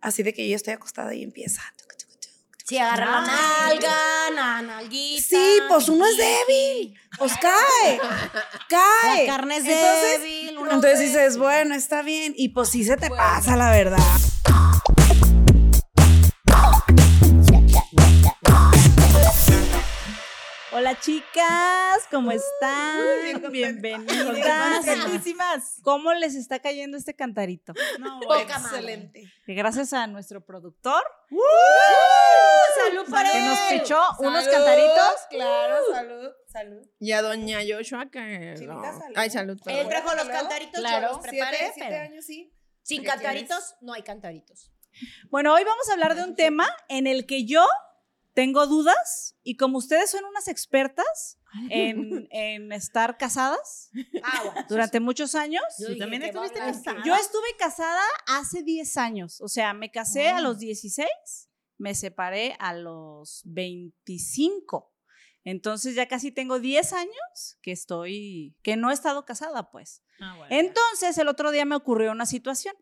así de que yo estoy acostada y empieza. Sí, agarra la nalga, la nalguita. Sí, pues uno es débil. Pues cae. Cae. La carne es Entonces- débil. Entonces es dices, bueno, está bien. Y pues sí se te pasa, la verdad. Hola chicas, ¿cómo están? Bienvenidas. Contentísimas. ¿Cómo les está cayendo este cantarito? No, madre. Excelente. Que gracias a nuestro productor ¡Salud para que nos pichó unos cantaritos. Claro, salud, salud. Y a doña Joshua que. No. salud. Ay, salud. Él trajo los cantaritos, claro. yo los preparé, Siete, siete pero años, sí. sin ¿Qué cantaritos no hay cantaritos. Bueno, hoy vamos a hablar de un tema en el que yo tengo dudas y como ustedes son unas expertas en, en estar casadas Ah, bueno. durante muchos años, Yo ¿Tú dije también estuviste casada? Yo estuve casada hace 10 años, o sea, me casé a los 16, me separé a los 25. Entonces ya casi tengo 10 años que estoy, que no he estado casada, pues. Ah, bueno. Entonces el otro día me ocurrió una situación.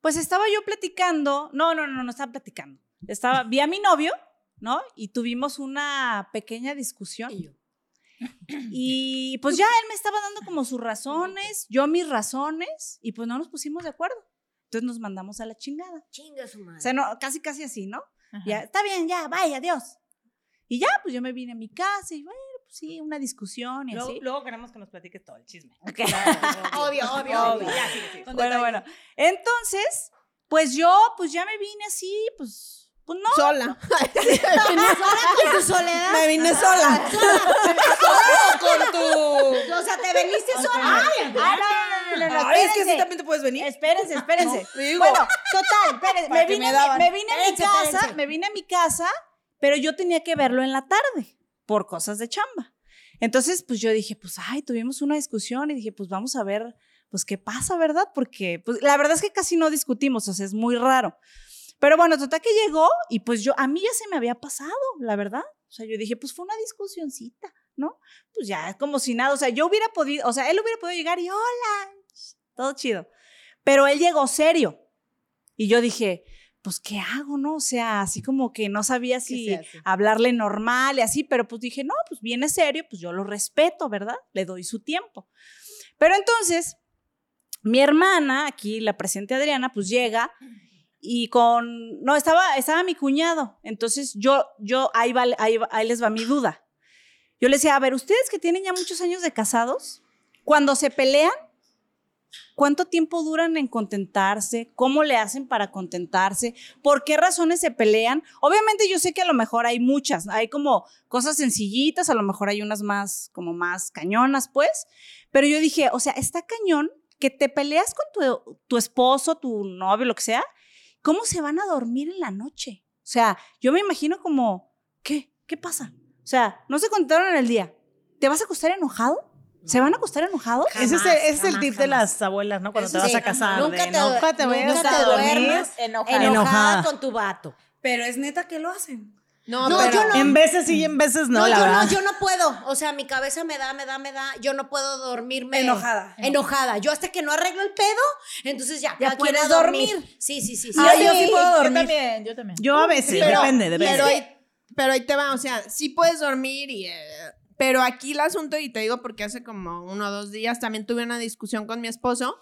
Pues estaba yo platicando, no, no, no, no estaba platicando. Estaba, vi a mi novio, ¿no? Y tuvimos una pequeña discusión. Y yo, Y pues ya él me estaba dando como sus razones, yo mis razones, y pues no nos pusimos de acuerdo. Entonces nos mandamos a la chingada. Chinga su madre. O sea, no, casi, casi así, ¿no? Ajá. Ya, está bien, ya, vaya, adiós. Y ya, pues yo me vine a mi casa y bueno, pues sí, una discusión y Luego, así. luego queremos que nos platiques todo el chisme. Ok. Obvio, obvio, obvio. Ya. Bueno, bueno. Entonces, pues yo, pues ya me vine así, pues, pues no. Sola. ¿Sola con tu soledad? Me vine sola. con tu... O sea, te veniste sola. Ay, Ah, es que así también te puedes venir. Espérense, espérense. Digo. Bueno, total, espérense. ¿Para Me vine, me vine a mi casa, espérense. me vine a mi casa, pero yo tenía que verlo en la tarde por cosas de chamba. Entonces, pues yo dije, pues, ay, tuvimos una discusión y dije, pues vamos a ver, pues qué pasa, ¿verdad? Porque, pues, la verdad es que casi no discutimos, o sea, es muy raro. Pero bueno, total que llegó y pues yo, a mí ya se me había pasado, la verdad. O sea, yo dije, pues fue una discusioncita, ¿no? Pues ya, es como si nada, o sea, yo hubiera podido, o sea, él hubiera podido llegar y hola, todo chido. Pero él llegó serio. Y yo dije, pues, ¿qué hago, no? O sea, así como que no sabía si hablarle normal y así, pero pues dije, no, pues viene serio, pues yo lo respeto, ¿verdad? Le doy su tiempo. Pero entonces, mi hermana, aquí la presente Adriana, pues llega y con, no, estaba, estaba mi cuñado. Entonces yo, yo, ahí, va, ahí, va- ahí les va mi duda. Yo le decía, a ver, ustedes que tienen ya muchos años de casados, cuando se pelean, ¿cuánto tiempo duran en contentarse? ¿Cómo le hacen para contentarse? ¿Por qué razones se pelean? Obviamente yo sé que a lo mejor hay muchas, hay como cosas sencillitas, a lo mejor hay unas más, como más cañonas, pues. Pero yo dije, o sea, está cañón que te peleas con tu, tu esposo, tu novio, lo que sea. ¿Cómo se van a dormir en la noche? O sea, yo me imagino como, ¿qué? ¿Qué pasa? O sea, no se contaron en el día. ¿Te vas a acostar enojado? ¿Se van a acostar enojados? Jamás, ese es el, ese es el jamás, tip de las abuelas, ¿no? Cuando Eso te vas sí, a casar. nunca te- nunca te nunca te a dormir duermas enojada. Enojada con tu vato. Pero es neta que lo hacen. No, pero- yo no. En veces sí y en veces no, No, la yo verdad. no, yo no puedo. O sea, mi cabeza me da, me da, me da. Yo no puedo dormirme. Enojada. Enojada. Yo hasta que no arreglo el pedo, entonces ya, Ya a dormir. dormir. Sí, sí, sí. sí. Ah, yo sí puedo dormir. Yo también, yo también. Yo a veces, Pero- depende, depende. Pero ahí, pero ahí te va, o sea, sí puedes dormir y... eh, pero aquí el asunto, y te digo porque hace como uno o dos días también tuve una discusión con mi esposo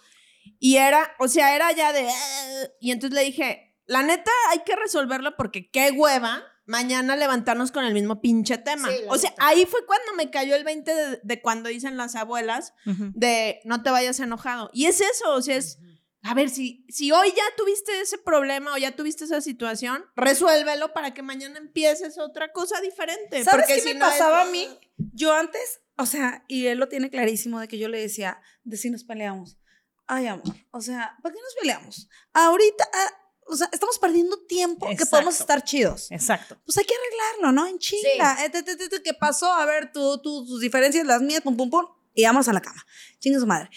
y era, o sea, era ya de... eh, y entonces le dije, la neta hay que resolverlo porque qué hueva mañana levantarnos con el mismo pinche tema. Sí, o sea, neta. ahí fue cuando me cayó el 20 de, de cuando dicen las abuelas de no te vayas enojado. Y es eso, o sea, es... A ver, si, si hoy ya tuviste ese problema o ya tuviste esa situación, resuélvelo para que mañana empieces otra cosa diferente. ¿Sabes porque qué si me no es- pasaba a mí? Yo antes, o sea, y él lo tiene clarísimo de que yo le decía, de si nos peleamos. Ay, amor, o sea, ¿para qué nos peleamos? Ahorita, ah, o sea, estamos perdiendo tiempo que podemos Exacto. estar chidos. Exacto. Pues hay que arreglarlo, ¿no? En chinga. Eh, te- te- ¿Qué pasó? A ver, tú, tú, tus diferencias, las mías, pum, pum, pum. Y vamos a la cama. Chinga su madre.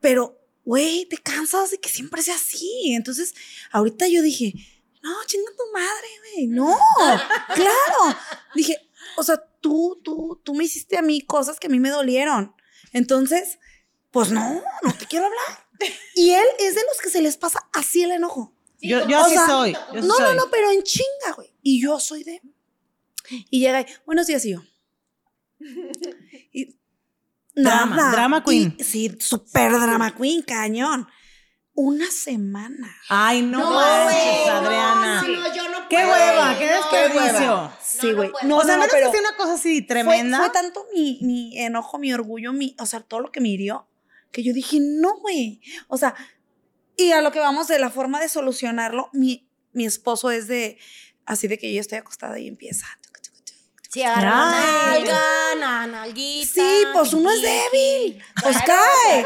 Pero, güey, te cansas de que siempre sea así. Entonces, ahorita yo dije, no, chinga tu madre, güey. No, claro. Dije, o sea, tú, tú, tú me hiciste a mí cosas que a mí me dolieron. Entonces, pues no, no te quiero hablar. Y él es de los que se les pasa así el enojo. Yo, yo así sea, soy. yo No, no, soy. no, pero en chinga, güey. Y yo soy de. Y llega y, buenos días, y yo. Y Drama, nada. drama queen. Y- sí, súper drama queen, cañón. Una semana. Ay, no, No, manches, güey, Adriana. No, no, yo no Qué puedo. hueva, qué No, desperdicio. Sí, güey. No, o sea, no, menos pero que una cosa así fue, tremenda. fue tanto mi, mi enojo, mi orgullo, mi, o sea, todo lo que me hirió, que yo dije, no, güey. O sea, y a lo que vamos de la forma de solucionarlo, mi, mi esposo es de, así de que yo estoy acostada y empieza. Sí, agarra una nalga, na- nalguita. Sí, pues uno es débil. Pues cae.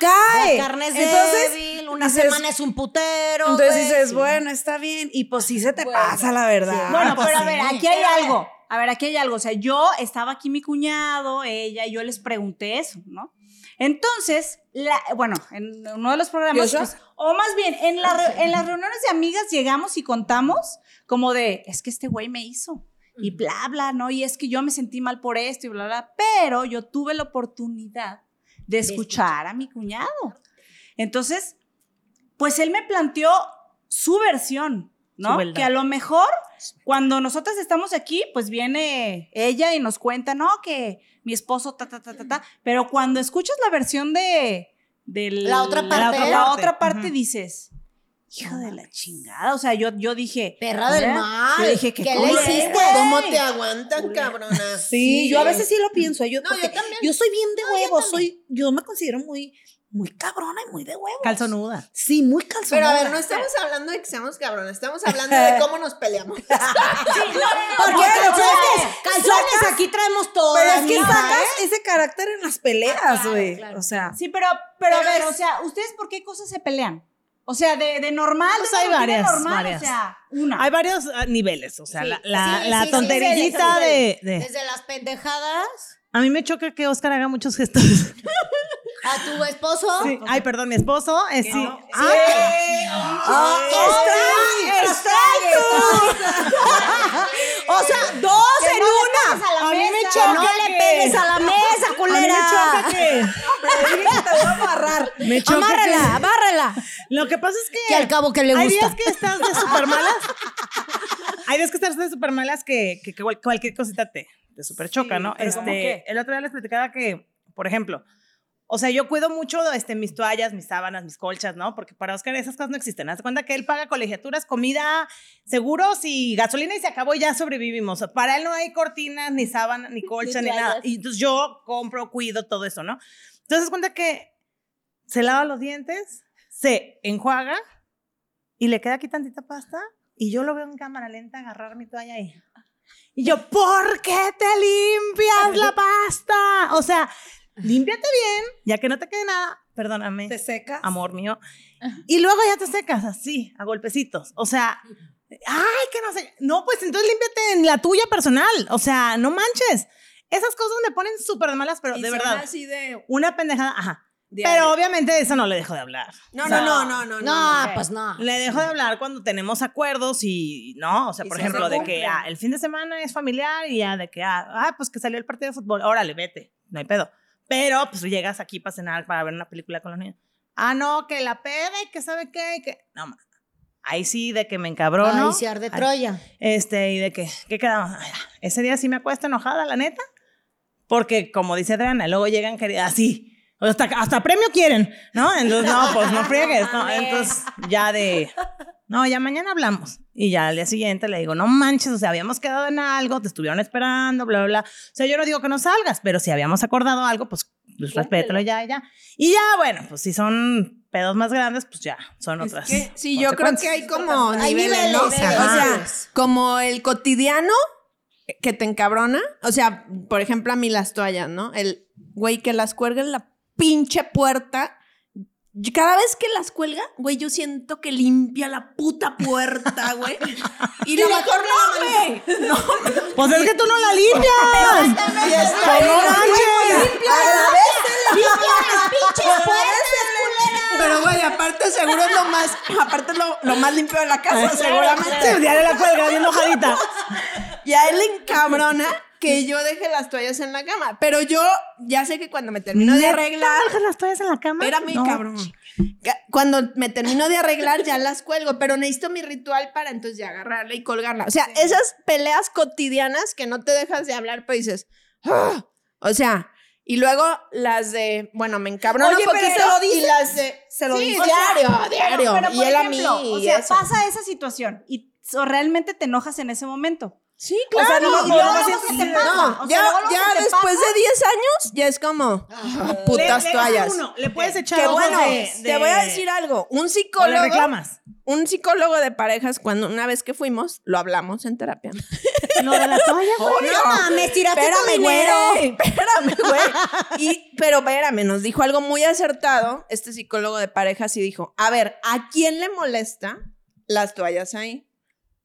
Cae. La carne es Entonces, débil, una dices- semana es un putero. Entonces dices, Sí. bueno, está bien. Y pues sí se te Bueno, pasa, la verdad. Bueno, Pues pero a sí. ver, aquí hay algo. A ver, aquí hay algo. O sea, yo estaba aquí mi cuñado, ella, y yo les pregunté eso, ¿no? Entonces, la, bueno, en uno de los programas, pues, o más bien, en, la re- en las reuniones de amigas llegamos y contamos como de, es que este güey me hizo. Y bla, bla, ¿no? Y es que yo me sentí mal por esto y bla, bla. Pero yo tuve la oportunidad de escuchar a mi cuñado. Entonces, pues él me planteó su versión, ¿no? que a lo mejor cuando nosotras estamos aquí, pues viene ella y nos cuenta, no, que mi esposo, ta, ta, ta, ta, ta. Pero cuando escuchas la versión de, del- La otra parte. la, la otra parte dices, hija de la chingada. O sea, yo, yo dije, Perra del ¿eh? mal. Yo dije, ¿qué, ¿Qué le hiciste? ¿Cómo te aguantan, cabrona? Sí, yo a veces sí lo pienso. Yo, No, porque yo también. yo soy bien de huevo. soy, yo me considero muy, muy cabrona y muy de huevo. Calzonuda. Sí, muy calzonada. Pero a ver, no estamos hablando de que seamos cabrones, estamos hablando de cómo nos peleamos. Porque calzones, calzones aquí traemos todo. Pero es que sacas ese carácter en las peleas, Ah, claro, güey. claro. O sea, Sí, pero, pero, Pero a ver, es- o sea, ¿ustedes por qué cosas se pelean? O sea, de, de normal, Pues de hay varias, normal, varias. o sea, una. Hay varios ah, niveles, o sea, Sí, la, la, sí, la sí, tonterillita sí, sí, de, de- Desde las pendejadas A mí me choca que Oscar haga muchos gestos. a tu esposo. Sí. Ay, perdón, mi esposo es sí. Ah, O sea, dos en una. a mí me Que no le pegues a la mesa, A mí culera. me choca que. te voy a amarrar. Me choca Amárrala, que- amárrala. Lo que pasa es que. Que al cabo que le Hay gusta. días que estás de súper malas. Hay días que estás de súper malas que, que- que cual- cualquier cosita te, te súper choca, Sí, ¿no? Este, el otro día les platicaba que, por ejemplo, o sea, yo cuido mucho este, mis toallas, mis sábanas, mis colchas, ¿no? Porque para Oscar esas cosas no existen. Haz cuenta que él paga colegiaturas, comida, seguros y gasolina y se acabó y ya sobrevivimos. O sea, para él no hay cortinas, ni sábanas, ni colcha, ni, nada. Y entonces yo compro, cuido todo eso, ¿no? Entonces, cuenta que se lava los dientes, se enjuaga y le queda aquí tantita pasta y yo lo veo en cámara lenta agarrar mi toalla ahí. Y yo, ¿por qué te limpias la pasta? O sea, límpiate bien, ya que no te quede nada, perdóname, Te secas. amor mío. Y luego ya te secas así, a golpecitos. O sea, ay, que no sé. No, pues entonces límpiate en la tuya personal. O sea, no manches. Esas cosas me ponen súper de malas, pero Y de son verdad. así de Una pendejada, ajá. diario. Pero obviamente de eso no le dejo de hablar. No, O sea, no, no, no, no. No, no. pues no. Le dejo de hablar cuando tenemos acuerdos y, ¿no? O sea, por se ejemplo, de que ah, el fin de semana es familiar y ya de que, ah, ah, pues que salió el partido de fútbol, órale, vete, no hay pedo. Pero pues llegas aquí para cenar, para ver una película con los niños. Ah, no, que la peda y que sabe qué, y que... No, ma. Ahí sí, de que me encabrono. Ay, se arde Ay, Troya. Este, y de que, ¿qué quedamos? Ay, Ese día sí me acuesto enojada, la neta. Porque, como dice Adriana, luego llegan queridas así. Hasta, hasta premio quieren, ¿no? Entonces, no, pues no friegues, ¿no? Entonces, ya de. No, ya mañana hablamos. Y ya al día siguiente le digo, no manches, o sea, habíamos quedado en algo, te estuvieron esperando, bla, bla, bla. O sea, yo no digo que no salgas, pero si habíamos acordado algo, pues, pues respétalo ya, ya. Y ya, bueno, pues si son pedos más grandes, pues ya, son Es otras. que, sí, yo creo que hay como Hay niveles, niveles, O sea, como el cotidiano que te encabrona. O sea, por ejemplo, a mí las toallas, ¿no? El güey que las cuelga en la pinche puerta. Cada vez que las cuelga, güey, yo siento que limpia la puta puerta, güey. Y lo mejor no, güey. No, Pues es que tú no la limpias. y está no manches. Pero, güey, aparte seguro es lo más, aparte es lo, lo más limpio de la casa, Sí, seguramente. diario la cuelga, bien enojadita. Y a él le encabrona que yo deje las toallas en la cama. Pero yo ya sé que cuando me termino de arreglar. ¿Dejas las toallas en la cama? Espérame, No. cabrón. cuando me termino de arreglar ya las cuelgo, pero necesito mi ritual para entonces ya agarrarla y colgarla. O sea, esas peleas cotidianas que no te dejas de hablar, pues dices, "Ah". o sea, y luego las de, bueno, me encabrono Oye, pero se lo dices. y las de, Se lo sí, dices. diario, diario, Pero, y él a mí, ejemplo, O sea, eso. pasa esa situación y o realmente te enojas en ese momento. Sí, O sea, claro. no, y no, no, ya, ya después de 10 años, ya es como putas Le- le- toallas. uno, le puedes echar Que bueno, de- te voy a decir algo. Un psicólogo, reclamas. un psicólogo de parejas, cuando una vez que fuimos, lo hablamos en terapia. Lo de la toalla, güey. No mames, tiraste tu Espérame, dinero. güey. Espérame, güey. Y, pero espérame, nos dijo algo muy acertado este psicólogo de parejas y dijo, a ver, ¿a quién le molesta las toallas ahí?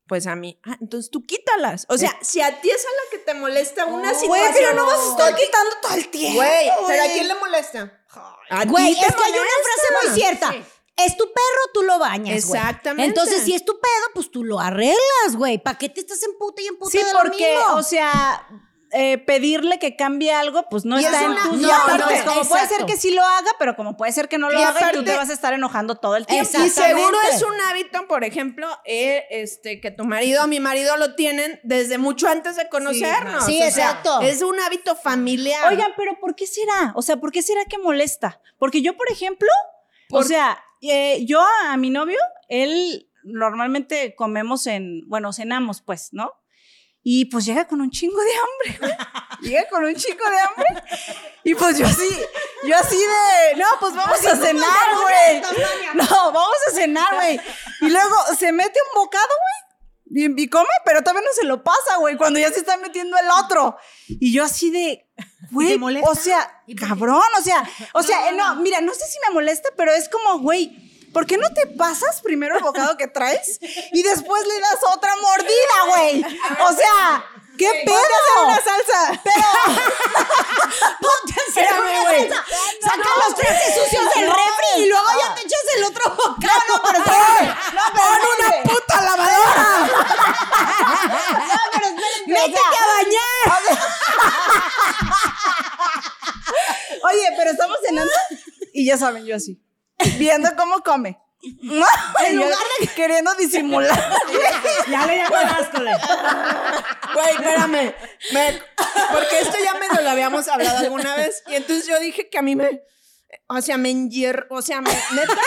Pues a mí. Ah, entonces tú quítalas. O sea, si a ti es a la que te molesta una situación. Güey, pero no vas a estar quitando todo el tiempo. Güey, pero ¿a quién le molesta? A Güey, es que hay una frase muy cierta. Es tu perro, tú lo bañas, güey. Exactamente. Entonces, si es tu pedo, pues tú lo arreglas, güey. ¿Para qué te estás en puta y en puta Sí, de lo porque, mismo? o sea, eh, pedirle que cambie algo, pues no Y está es en una- tus no, no, como puede ser que sí lo haga, pero como puede ser que no lo Y haga y tú te vas a estar enojando todo el tiempo. Y seguro es un hábito, por ejemplo, eh, este, que tu marido o mi marido lo tienen desde mucho antes de conocernos. Sí, O sea, exacto. es un hábito familiar. Oigan, pero ¿por qué será? O sea, ¿por qué será que molesta? Porque yo, por ejemplo, o sea, eh, yo a, a mi novio, él normalmente comemos en, bueno, cenamos, pues, ¿no? Y pues llega con un chingo de hambre, güey. Llega con un chingo de hambre. Y pues yo así, yo así de, no, pues vamos a cenar, güey. No, vamos a cenar, güey. Y luego se mete un bocado, güey. Y, y come, pero todavía no se lo pasa, güey, cuando ya se está metiendo el otro. Y yo así de, güey, o sea, cabrón, o sea, o sea, eh, no, mira, no sé si me molesta, pero es como, güey, ¿por qué no te pasas primero el bocado que traes y después le das otra mordida, güey? O sea, ¿qué pedo? una salsa. Ponte a hacer Espérame, una güey. salsa. Saca los trastes sucios del refri y luego ya te echas el otro bocado. No, pero ¡Pon una puta lavadora! ¡Métete a bañar! Oye, pero estamos cenando y ya saben, yo así, viendo cómo come. En lugar de queriendo disimular. Ya le de. Güey, espérame. Me- porque esto ya medio lo habíamos hablado alguna vez. Y entonces yo dije que a mí me. O sea, me enhier... O sea, me, neta,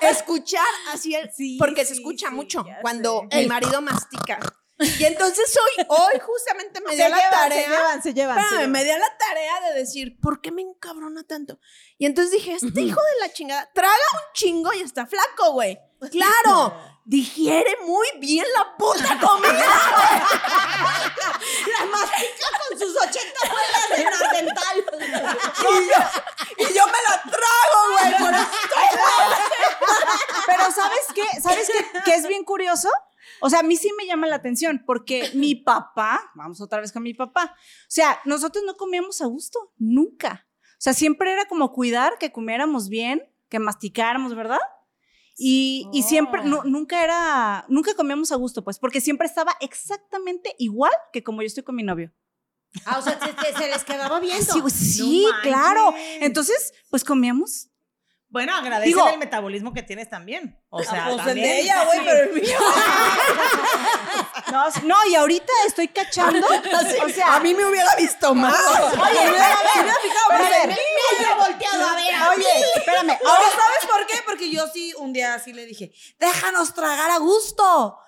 escuchar así el. Sí, porque se escucha sí, mucho cuando sé. mi marido mastica. Y entonces hoy, hoy justamente me dio la tarea. se llevan. Espérame, me dio la tarea de decir, ¿por qué me encabrona tanto? Y entonces dije, este hijo de la chingada, traga un chingo y está flaco, güey. Claro, digiere muy bien la puta comida. La mastica con sus 80 muelas de nardental. y, yo, y yo me la trago, güey. Por eso Pero ¿sabes qué? ¿Sabes qué, qué es bien curioso? O sea, a mí sí me llama la atención porque mi papá, vamos otra vez con mi papá, o sea, nosotros no comíamos a gusto, nunca. O sea, siempre era como cuidar que comiéramos bien, que masticáramos, ¿verdad? Y, y siempre, nu- nunca era, nunca comíamos a gusto, pues, porque siempre estaba exactamente igual que como yo estoy con mi novio. Ah, o sea, se, les quedaba viendo. Sí, claro. Entonces, pues comíamos. Bueno, agradece Digo- el metabolismo que tienes también. O sea, pues el de ella, güey, pero el mío. No, no, y ahorita estoy cachando. O sea, a mí me hubiera visto más. Oye, espérame, espérame. Me haya volteado a ver a mí. Oye, espérame. Ahora, ¿sabes por qué? Porque yo sí, un día así le dije, déjanos tragar a gusto.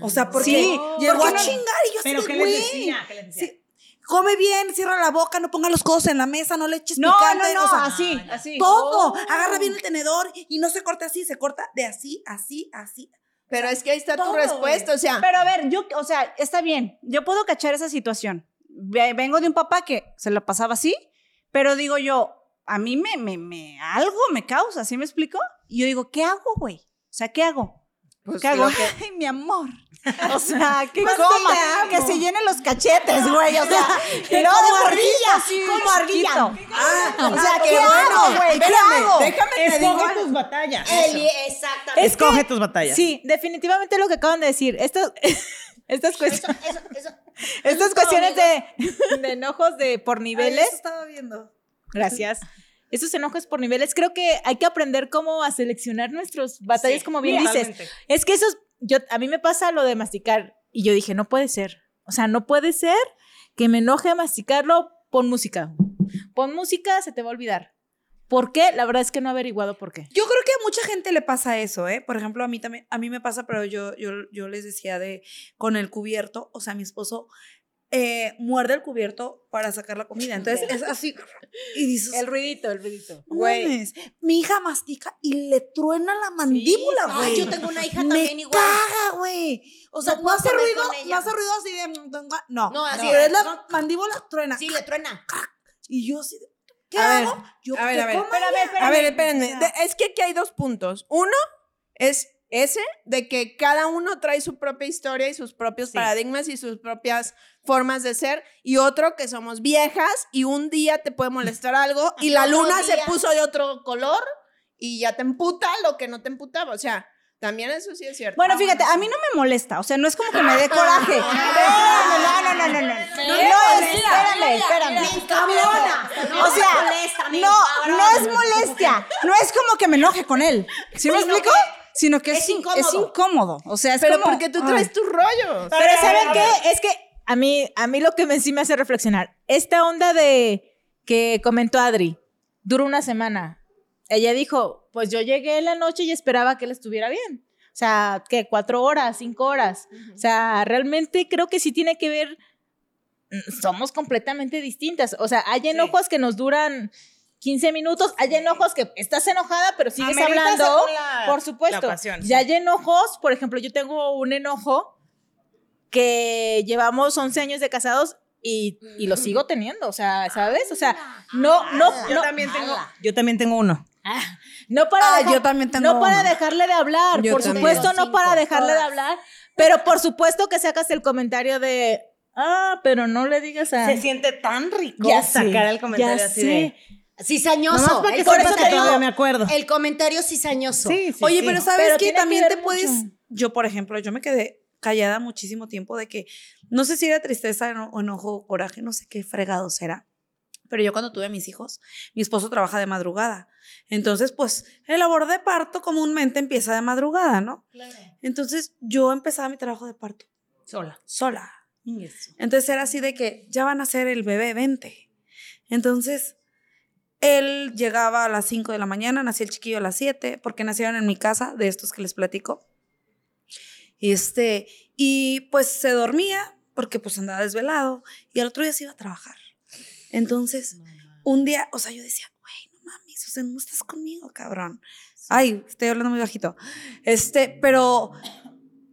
O sea, porque Sí, llegó ¿por a no? chingar y yo así Pero de, ¿qué les güey. decía? ¿Qué les decía? Sí, come bien, cierra la boca, no ponga los codos en la mesa, no le eches No, no, picante. no, o sea, así, así. todo. Agarra bien el tenedor y no se corta así, se corta de así, así, así. Pero es que ahí está tu respuesta, o sea. Pero a ver, yo, o sea, está bien. Yo puedo cachar esa situación. Ve- Vengo de un papá que se lo pasaba así, pero digo yo, a mí me, me, me, algo me causa, ¿sí me explico? Y yo digo, ¿qué hago, güey? O sea, ¿qué hago? Pues ¿Qué hago? que- Ay, mi amor. O sea, que Pues coma, que se llenen los cachetes, güey. O sea, luego como de ardilla, morrilla, así, como ardilla. Ah, O sea, ah, ¿qué qué hago, bueno. güey? ¿Qué hago? Déjame te digo Escoge tus batallas. Eli, exactamente. Escoge tus batallas. Sí, definitivamente lo que acaban de decir. Estas, estas, cuest- Eso, eso, eso. estas cuestiones de, de enojos de por Ay, niveles. eso estaba viendo. Gracias. esos enojos por niveles. Creo que hay que aprender cómo a seleccionar nuestros batallas, como bien dices. Es que esos, yo, a mí me pasa lo de masticar y yo dije, no puede ser. O sea, no puede ser que me enoje masticarlo, pon música. Pon música, se te va a olvidar. ¿Por qué? La verdad es que no he averiguado por qué. Yo creo que a mucha gente le pasa eso, ¿eh? Por ejemplo, a mí también, a mí me pasa, pero yo, yo, yo les decía de, con el cubierto, o sea, mi esposo eh, muerde el cubierto para sacar la comida. Entonces es así. Y dices, El ruidito, el ruidito. "No mames". mi hija mastica y le truena la mandíbula, Ay, güey. yo tengo una hija me también igual. caga, güey. O sea, No no, hace ruido, no hace ruido así de no, No, así pero es. la No. mandíbula truena. Sí, le truena. Y yo así, de, ¿qué A ver, hago? Yo, a ver, que a ver. coma A ver, espérenme. De- es que aquí hay dos puntos. Uno es ese de que cada uno trae su propia historia y sus propios paradigmas y sus propias formas de ser. Y otro que somos viejas y un día te puede molestar algo y la luna se puso de otro color y ya te emputa lo que no te emputaba. O sea, también eso sí es cierto. Bueno, fíjate, a mí no me molesta, o sea, no es como que me dé coraje. No, no, no, no, no, no. No, es, espérame, espérame. O sea, no, no es molestia, no es como que me enoje con él. ¿Sí me explico? Que Sino que es es, in- incómodo. es incómodo. O sea, es Pero como, porque tú ay. traes tus rollos. Pero ¿saben qué? Es que a mí, a mí lo que me, sí me hace reflexionar, esta onda de que comentó Adri, dura una semana. Ella dijo, pues yo llegué en la noche y esperaba que él estuviera bien. O sea, ¿qué? ¿Cuatro horas? ¿Cinco horas? O sea, realmente creo que sí tiene que ver, mm, somos completamente distintas. O sea, hay enojos que nos duran 15 minutos, hay enojos que estás enojada, pero sigues Amerita hablando. la- Por supuesto. la ocasión, y sí. hay enojos, por ejemplo, yo tengo un enojo que llevamos 11 años de casados y, y lo sigo teniendo, o sea, ¿sabes? O sea, no, no, Yo no, también tengo, yo también tengo uno. no para, Ah, dejar- yo también tengo no para uno. dejarle de hablar, Yo por también. supuesto, no para dejarle de hablar, pero por supuesto que sacas el comentario de, ah, pero no le digas a... Se siente tan rico Ya sé, sacar el comentario ya así sé. de. Cizañoso. Para que comentario- todavía me acuerdo. El comentario cizañoso. Sí, sí, Oye, sí. pero ¿sabes Pero que También te puedes. mucho. Yo, por ejemplo, yo me quedé callada muchísimo tiempo de que no sé si era tristeza o enojo, coraje, no sé qué fregado será. Pero yo cuando tuve a mis hijos, mi esposo trabaja de madrugada. Entonces, pues, el labor de parto comúnmente empieza de madrugada, ¿no? Entonces, yo empezaba mi trabajo de parto Sola. sola. Entonces era así de que ya van a ser el bebé, vente. Entonces, él llegaba a las 5 de la mañana, nacía el chiquillo a las 7, porque nacieron en mi casa, de estos que les platico. Este, y pues se dormía, porque pues andaba desvelado, y al otro día se iba a trabajar. Entonces, un día, o sea, yo decía, güey, no mames, o sea, no estás conmigo, cabrón. Ay, estoy hablando muy bajito. Este, pero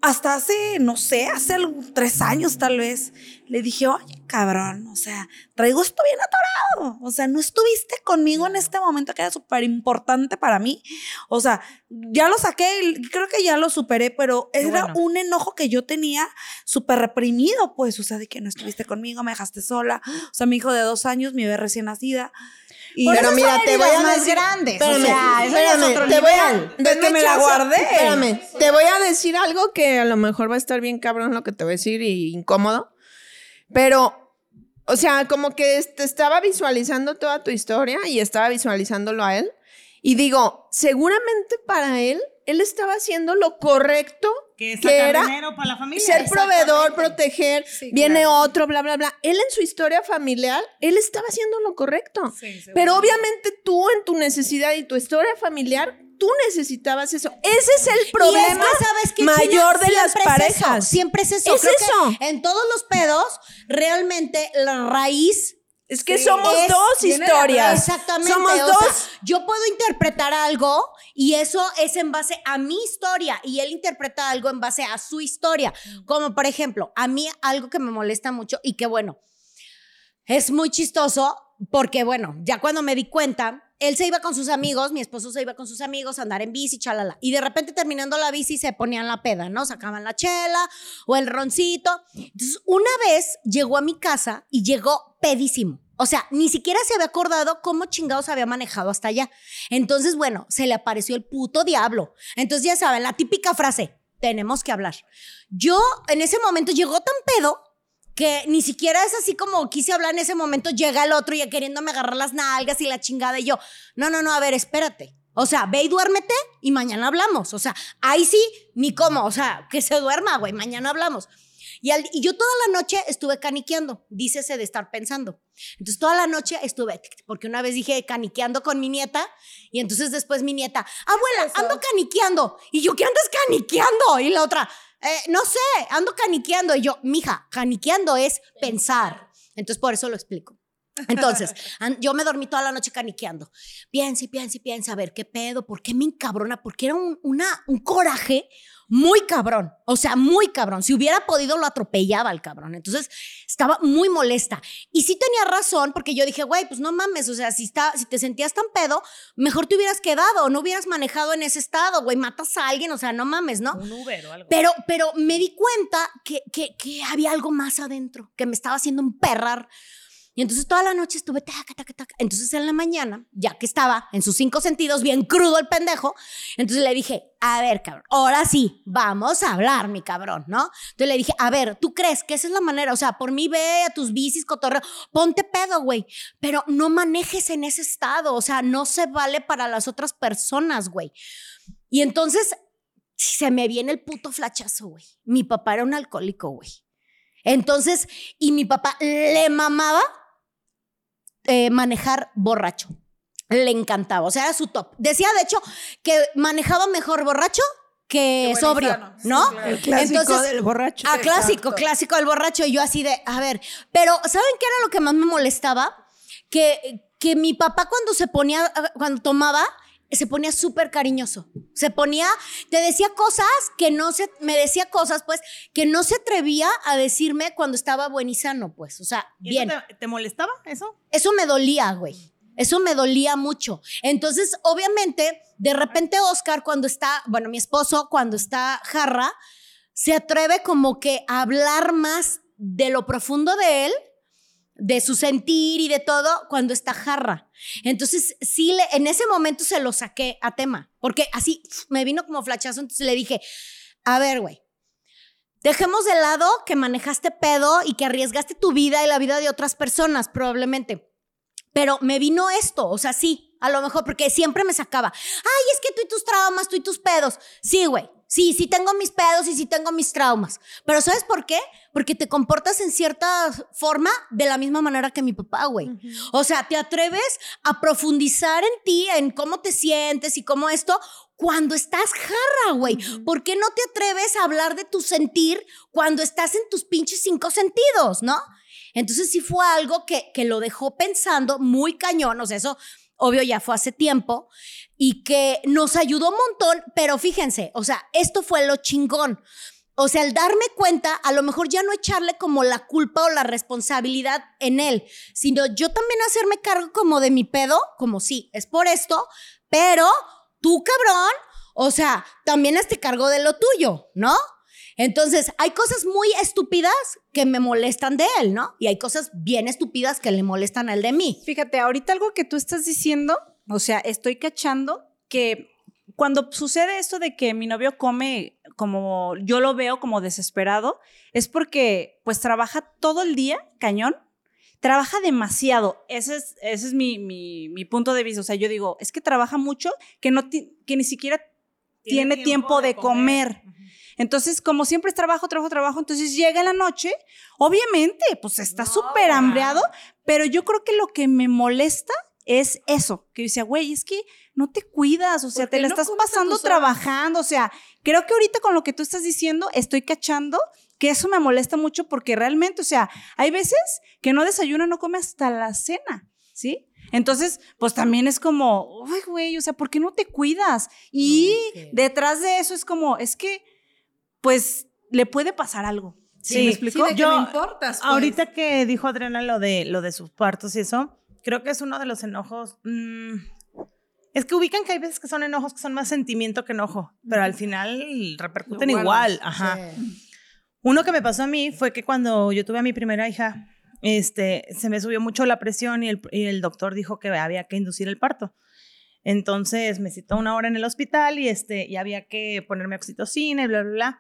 hasta hace, no sé, hace tres años tal vez, le dije, oye, cabrón, o sea, traigo esto bien atorado. O sea, no estuviste conmigo en este momento que era súper importante para mí. O sea, ya lo saqué y creo que ya lo superé, pero era bueno. un enojo que yo tenía súper reprimido, pues, o sea, de que no estuviste conmigo, me dejaste sola. O sea, mi hijo de dos años, mi bebé recién nacida. Y Pero mira, te voy a más decir- grandes. Espérame, o sea, eso ya es espérame, otro te voy a, que me la guardé. Espérame, te voy a decir algo que a lo mejor va a estar bien cabrón lo que te voy a decir y incómodo. Pero, o sea, como que te estaba visualizando toda tu historia y estaba visualizándolo a él. Y digo, seguramente para él, él estaba haciendo lo correcto Que es que sacar era dinero para la familia. ser proveedor, proteger, Sí, viene claro. otro, bla, bla, bla. Él en su historia familiar, él estaba haciendo lo correcto. Sí, Pero obviamente tú en tu necesidad y tu historia familiar, tú necesitabas eso. Ese es el problema Y es que, ¿sabes qué, mayor China? de las Siempre es eso, parejas. siempre es eso. Es Creo que eso. en todos los pedos, realmente la raíz Es que Sí. somos Es- dos historias. Exactamente. Somos o sea, dos. yo puedo interpretar algo y eso es en base a mi historia y él interpreta algo en base a su historia. Como por ejemplo, a mí algo que me molesta mucho y que bueno, es muy chistoso porque bueno, ya cuando me di cuenta, él se iba con sus amigos, mi esposo se iba con sus amigos a andar en bici, chalala. Y de repente terminando la bici se ponían la peda, ¿no? Sacaban la chela o el roncito. Entonces, una vez llegó a mi casa y llegó pedísimo. O sea, ni siquiera se había acordado cómo chingados había manejado hasta allá. Entonces, bueno, se le apareció el puto diablo. Entonces, ya saben, la típica frase, tenemos que hablar. Yo en ese momento llegó tan pedo que ni siquiera es así como quise hablar en ese momento, llega el otro ya queriéndome agarrar las nalgas y la chingada y yo, no, no, no, a ver, espérate. O sea, ve y duérmete y mañana hablamos. O sea, ahí sí, ni cómo. O sea, que se duerma, güey, mañana hablamos. Y, al- y yo toda la noche estuve caniqueando, dícese de estar pensando. Entonces toda la noche estuve, porque una vez dije caniqueando con mi nieta y entonces después mi nieta, abuela, ando caniqueando. Y yo, ¿qué andas caniqueando? Y la otra, "Eh, no sé, ando caniqueando. Y yo, mija, caniqueando es pensar. Entonces por eso lo explico. Entonces, yo me dormí toda la noche caniqueando. Piensa y piensa y piensa, a ver, ¿qué pedo? ¿Por qué me encabrona? Porque era un, una, un coraje muy cabrón. O sea, muy cabrón. Si hubiera podido, lo atropellaba al cabrón. Entonces, estaba muy molesta. Y sí tenía razón, porque yo dije, güey, pues no mames. O sea, si, está, si te sentías tan pedo, mejor te hubieras quedado. No hubieras manejado en ese estado, güey. Matas a alguien, o sea, no mames, ¿no? Un Uber o algo. Pero, pero me di cuenta que, que, que había algo más adentro, que me estaba haciendo emperrar. Y entonces toda la noche estuve taca, taca, taca. Entonces en la mañana, ya que estaba en sus cinco sentidos, bien crudo el pendejo, entonces le dije, a ver, cabrón, ahora sí, vamos a hablar, mi cabrón, ¿no? Entonces le dije, a ver, ¿tú crees que esa es la manera? O sea, por mí ve a tus bicis, cotorreo, ponte pedo, güey, pero no manejes en ese estado, o sea, no se vale para las otras personas, güey. Y entonces se me viene el puto flachazo, güey. Mi papá era un alcohólico, güey. Entonces, y mi papá le mamaba eh, manejar borracho. Le encantaba, o sea, era su top. Decía, de hecho, que manejaba mejor borracho que sobrio, ¿no? El clásico Entonces, del borracho. Ah, clásico, Exacto. clásico del borracho. Y yo así de, a ver, pero ¿saben qué era lo que más me molestaba? Que, que mi papá cuando se ponía, cuando tomaba, se ponía súper cariñoso. Se ponía, te decía cosas que no se, me decía cosas, pues, que no se atrevía a decirme cuando estaba buen y sano, pues. O sea, ¿Y eso bien. te, te molestaba eso? Eso me dolía, güey. Eso me dolía mucho. Entonces, obviamente, de repente Oscar, cuando está, bueno, mi esposo, cuando está jarra, se atreve como que a hablar más de lo profundo de él, de su sentir y de todo, cuando está jarra. Entonces, sí, le, en ese momento se lo saqué a tema, porque así me vino como flachazo, entonces le dije, a ver, güey. Dejemos de lado que manejaste pedo y que arriesgaste tu vida y la vida de otras personas, probablemente. Pero me vino esto, o sea, sí, a lo mejor, porque siempre me sacaba. Ay, es que tú y tus traumas, tú y tus pedos. Sí, güey. Sí, sí tengo mis pedos y sí tengo mis traumas. Pero ¿sabes por qué? Porque te comportas en cierta forma de la misma manera que mi papá, güey. O sea, te atreves a profundizar en ti, en cómo te sientes y cómo esto, cuando estás jarra, güey. ¿Por qué no te atreves a hablar de tu sentir cuando estás en tus pinches cinco sentidos, no? Entonces sí fue algo que, que lo dejó pensando muy cañón, o sea, eso obvio ya fue hace tiempo, y que nos ayudó un montón, pero fíjense, o sea, esto fue lo chingón. O sea, al darme cuenta, a lo mejor ya no echarle como la culpa o la responsabilidad en él, sino yo también hacerme cargo como de mi pedo, como sí, es por esto, pero tú, cabrón, o sea, también hazte cargo de lo tuyo, ¿no? Entonces, hay cosas muy estúpidas que me molestan de él, ¿no? Y hay cosas bien estúpidas que le molestan a él de mí. Fíjate, ahorita algo que tú estás diciendo, o sea, estoy cachando que cuando sucede esto de que mi novio come como yo lo veo como desesperado, es porque pues trabaja todo el día, cañón, trabaja demasiado. Ese es, ese es mi, mi- mi punto de vista. O sea, yo digo, es que trabaja mucho que, no ti- que ni siquiera tiene, tiempo, de comer. Entonces, como siempre es trabajo, trabajo, trabajo, entonces llega en la noche, obviamente, pues está súper hambreado, pero yo creo que lo que me molesta es eso, que dice, güey, es que no te cuidas, o sea, ¿Por te la no estás pasando trabajando, o sea, creo que ahorita con lo que tú estás diciendo, estoy cachando que eso me molesta mucho porque realmente, o sea, hay veces que no desayuna, no come hasta la cena, ¿sí? Entonces, pues también es como, ay, güey, o sea, ¿por qué no te cuidas? Y detrás de eso es como, es que, pues, le puede pasar algo. ¿Sí, Sí, me explico? Sí, de que Yo- me importas. pues. Ahorita que dijo Adriana lo de, lo de sus partos y eso, creo que es uno de los enojos. mm, es que ubican que hay veces que son enojos que son más sentimiento que enojo, pero al final repercuten igual. Ajá. Uno que me pasó a mí fue que cuando yo tuve a mi primera hija, este, se me subió mucho la presión y el, y el doctor dijo que había que inducir el parto. Entonces me citó una hora en el hospital y, este, y había que ponerme oxitocina y bla, bla, bla.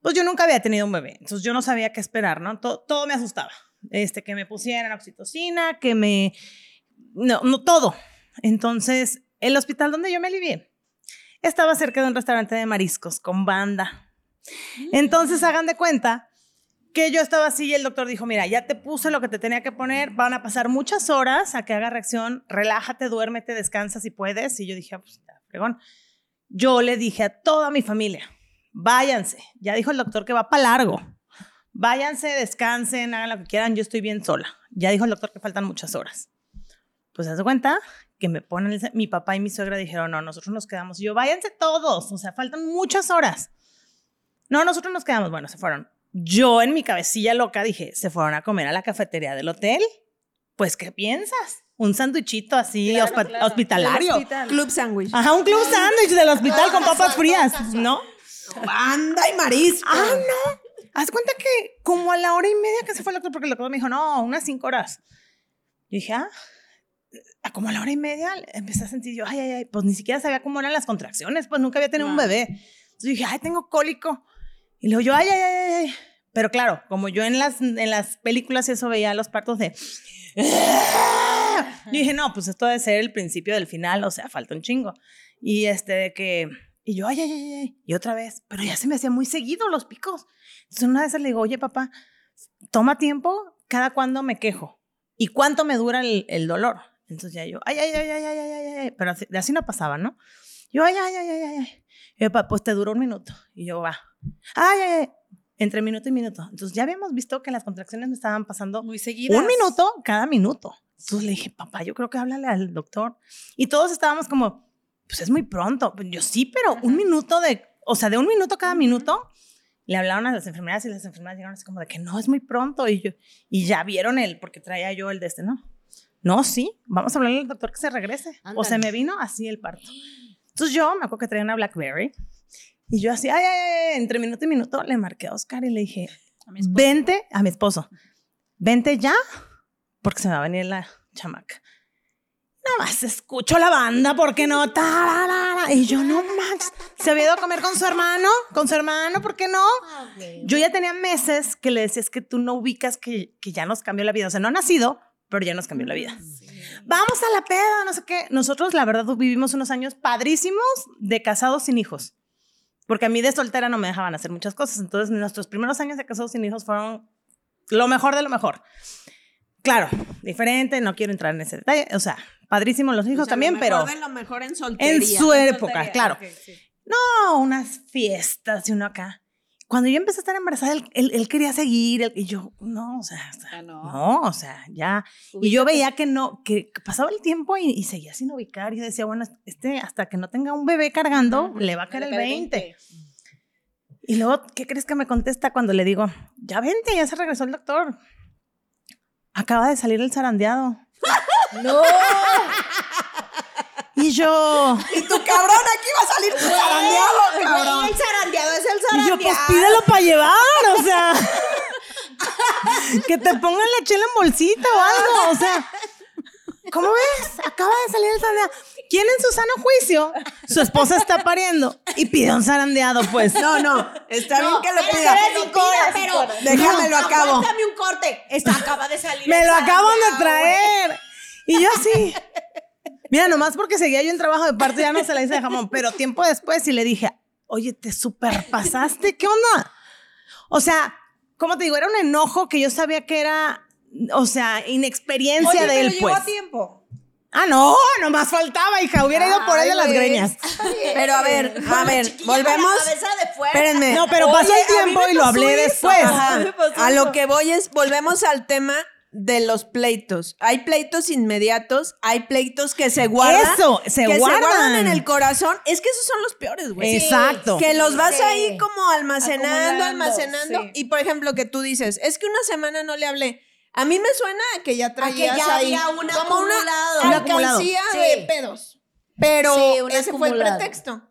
Pues yo nunca había tenido un bebé, entonces yo no sabía qué esperar, ¿no? Todo, todo me asustaba. Este, que me pusieran oxitocina, que me... No, no, todo. Entonces, el hospital donde yo me alivié estaba cerca de un restaurante de mariscos con banda. Entonces, hagan de cuenta que yo estaba así y el doctor dijo, mira, ya te puse lo que te tenía que poner, van a pasar muchas horas a que haga reacción, relájate, duérmete, descansa si puedes. Y yo dije, ah, pues, fregón. Yo le dije a toda mi familia, váyanse, ya dijo el doctor que va para largo, váyanse, descansen, hagan lo que quieran, yo estoy bien sola. Ya dijo el doctor que faltan muchas horas. Pues haz de cuenta que me ponen, el- mi papá y mi suegra dijeron, no, nosotros nos quedamos. Y yo, váyanse todos, o sea, faltan muchas horas. No, nosotros nos quedamos. Bueno, se fueron. Yo en mi cabecilla loca dije, se fueron a comer a la cafetería del hotel. Pues, ¿qué piensas? Un sándwichito así hospa- hospitalario. Club Sandwich. Ajá, un club sándwich del hospital con papas frías, ¿no? Banda y marisco. Ah, no. Haz cuenta que como a la hora y media que se fue el doctor, porque el doctor me dijo, no, unas cinco horas. Yo dije, ah, como a la hora y media empecé a sentir yo, ay, ay, ay, pues ni siquiera sabía cómo eran las contracciones, pues nunca había tenido un bebé. Entonces dije, ay, tengo cólico. Y luego yo, ay, ay, ay, ay, ay. Pero claro, como yo en las, en las películas y eso veía los partos de... Yo dije, no, pues esto debe ser el principio del final, o sea, falta un chingo. Y este de que... Y yo, ay, ay, ay, ay, y otra vez, pero ya se me hacían muy seguido los picos. Entonces una vez le digo, oye, papá, toma tiempo, cada cuándo me quejo. ¿Y cuánto me dura el, el dolor? Entonces ya yo, ay, ay, ay, ay, ay, ay, ay, pero así, así no pasaba, ¿no? Yo, ay, ay, ay, ay, ay. Y yo, pues te duró un minuto. Y yo, va, ay, ay, ay, entre minuto y minuto. Entonces ya habíamos visto que las contracciones me estaban pasando muy seguidas. Un minuto cada minuto. Entonces le dije, papá, yo creo que háblale al doctor. Y todos estábamos como, pues es muy pronto. Yo sí, pero un minuto de, o sea, de un minuto cada minuto. Le hablaron a las enfermeras y las enfermeras llegaron así como de que no, es muy pronto. Y yo, y ya vieron el, porque traía yo el de este, ¿no? No, sí, vamos a hablarle al doctor que se regrese. O se me vino así el parto. Entonces yo me acuerdo que traía una Blackberry. Y yo así, ay, ay, ay, entre minuto y minuto le marqué a Oscar y le dije, vente a mi esposo, vente ya, porque se me va a venir la chamaca. Nada más escucho la banda, ¿por qué no? Tararara. Y yo, no manches, se había ido a comer con su hermano, con su hermano, ¿por qué no? Yo ya tenía meses que le decía, es que tú no ubicas que, que ya nos cambió la vida. O sea, no ha nacido, pero ya nos cambió la vida. Vamos a la peda, no sé qué. Nosotros, la verdad, vivimos unos años padrísimos de casados sin hijos. Porque a mí de soltera no me dejaban hacer muchas cosas. Entonces, nuestros primeros años de casados sin hijos fueron lo mejor de lo mejor. Claro, diferente, no quiero entrar en ese detalle. O sea, padrísimos los hijos O sea, también, lo pero mejor de lo mejor en soltería. en su época, claro. No, unas fiestas y uno acá. Cuando yo empecé a estar embarazada, él, él- él quería seguir él- y yo, no, o sea, sea, Ah, no. no, o sea, ya. Y yo veía que no, que pasaba el tiempo y, y seguía sin ubicar. Y yo decía, bueno, este, hasta que no tenga un bebé cargando, le va a caer el 20. Y luego, ¿qué crees que me contesta cuando le digo, ya vente, ya se regresó el doctor? Acaba de salir el zarandeado. No. Y yo, Y tu cabrón aquí va a salir tu zarandeado, cabrón. El zarandeado es el Y yo, zarandeado. pues pídelo para llevar, o sea. que te pongan la chela en bolsita o algo, o sea. ¿Cómo ves? Acaba de salir el zarandeado. ¿Quién en su sano juicio? Su esposa está pariendo y pide un zarandeado, pues. No, no, está bien que lo Pero pida. espera, Cintia, pero Déjamelo no, acabo. Aguántame un corte. Esta acaba de salir. Me lo acaban de zarandeado, traer. Y yo así. Mira, nomás porque seguía yo en trabajo de parto, ya no se la hice de jamón. Pero tiempo después y le dije, oye, te superpasaste, ¿qué onda? O sea, como te digo, era un enojo que yo sabía que era, o sea, inexperiencia Oye, de pero él, llegó pues. a tiempo. Ah, no, nomás faltaba, hija. Hubiera ido por él de las greñas. Pero a ver, a ver, volvemos. Espérenme. No, pero pasó el tiempo y lo hablé eso. después. Ajá. A lo que voy es, volvemos al tema de los pleitos. Hay pleitos inmediatos, hay pleitos que se guardan. Eso, se que guardan. se guardan en el corazón. Es que esos son los peores, güey. Exacto. Que los vas Sí. ahí como almacenando, almacenando. sí. Y por ejemplo, que tú dices, es que una semana no le hablé. A mí me suena a que ya A que traías ya ahí había un como una acumulado. Un acumulado. alcancía Sí. de pedos. Pero ese fue el pretexto.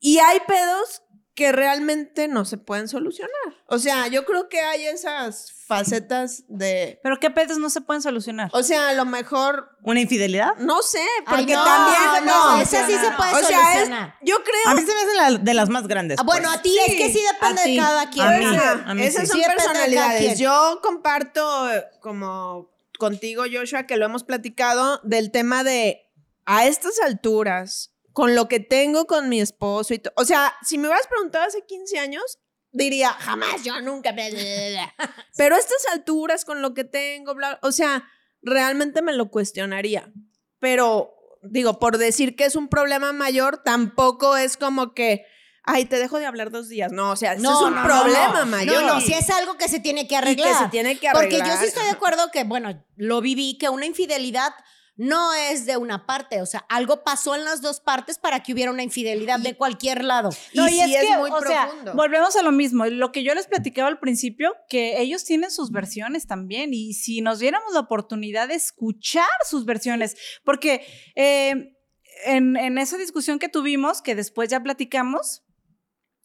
Y hay pedos que realmente no se pueden solucionar. O sea, yo creo que hay esas facetas de... Pero qué pedos no se pueden solucionar. O sea, a lo mejor, ¿Una infidelidad? no sé, Ay, porque no, también... no, esa sí se puede o sea, es- solucionar. yo A creo... mí se me hace la- de las más grandes. Ah, bueno, pues. a ti es que sí depende a de cada quien. A mí. A mí esas sí. son Sí, personalidades. Yo comparto, como contigo, Joshua, que lo hemos platicado, del tema de a estas alturas, con lo que tengo con mi esposo y todo. O sea, si me hubieras preguntado hace 15 años, diría, jamás, yo nunca. me-". Pero a estas alturas, con lo que tengo, bla, o sea, realmente me lo cuestionaría. Pero, digo, por decir que es un problema mayor, tampoco es como que. Ay, te dejo de hablar dos días. No, o sea, eso No, es un no, problema no. mayor. No, no, si es algo que se tiene que Y arreglar. que se tiene que arreglar. Porque yo sí estoy de acuerdo que, bueno, lo viví, que una infidelidad no es de una parte. O sea, algo pasó en las dos partes para que hubiera una infidelidad de cualquier lado. Y sí es muy o sea, volvemos a lo mismo. Lo que yo les platicaba al principio, que ellos tienen sus versiones también. Y si nos diéramos la oportunidad de escuchar sus versiones, porque eh, en, en esa discusión que tuvimos, que después ya platicamos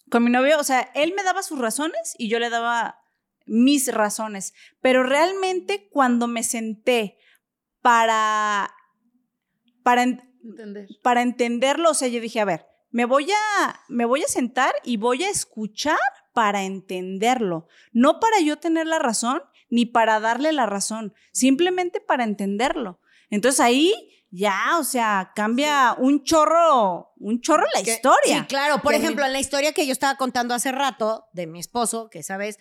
con mi novio, o sea, él me daba sus razones y yo le daba mis razones. Pero realmente cuando me senté para, para, para entenderlo, o sea, yo dije, a ver, me voy a, me voy a sentar y voy a escuchar para entenderlo, no para yo tener la razón ni para darle la razón, simplemente para entenderlo. Entonces ahí ya, o sea, cambia un chorro, un chorro la Que- historia. Sí, claro. Por Que- ejemplo, en la historia que yo estaba contando hace rato de mi esposo, que sabes,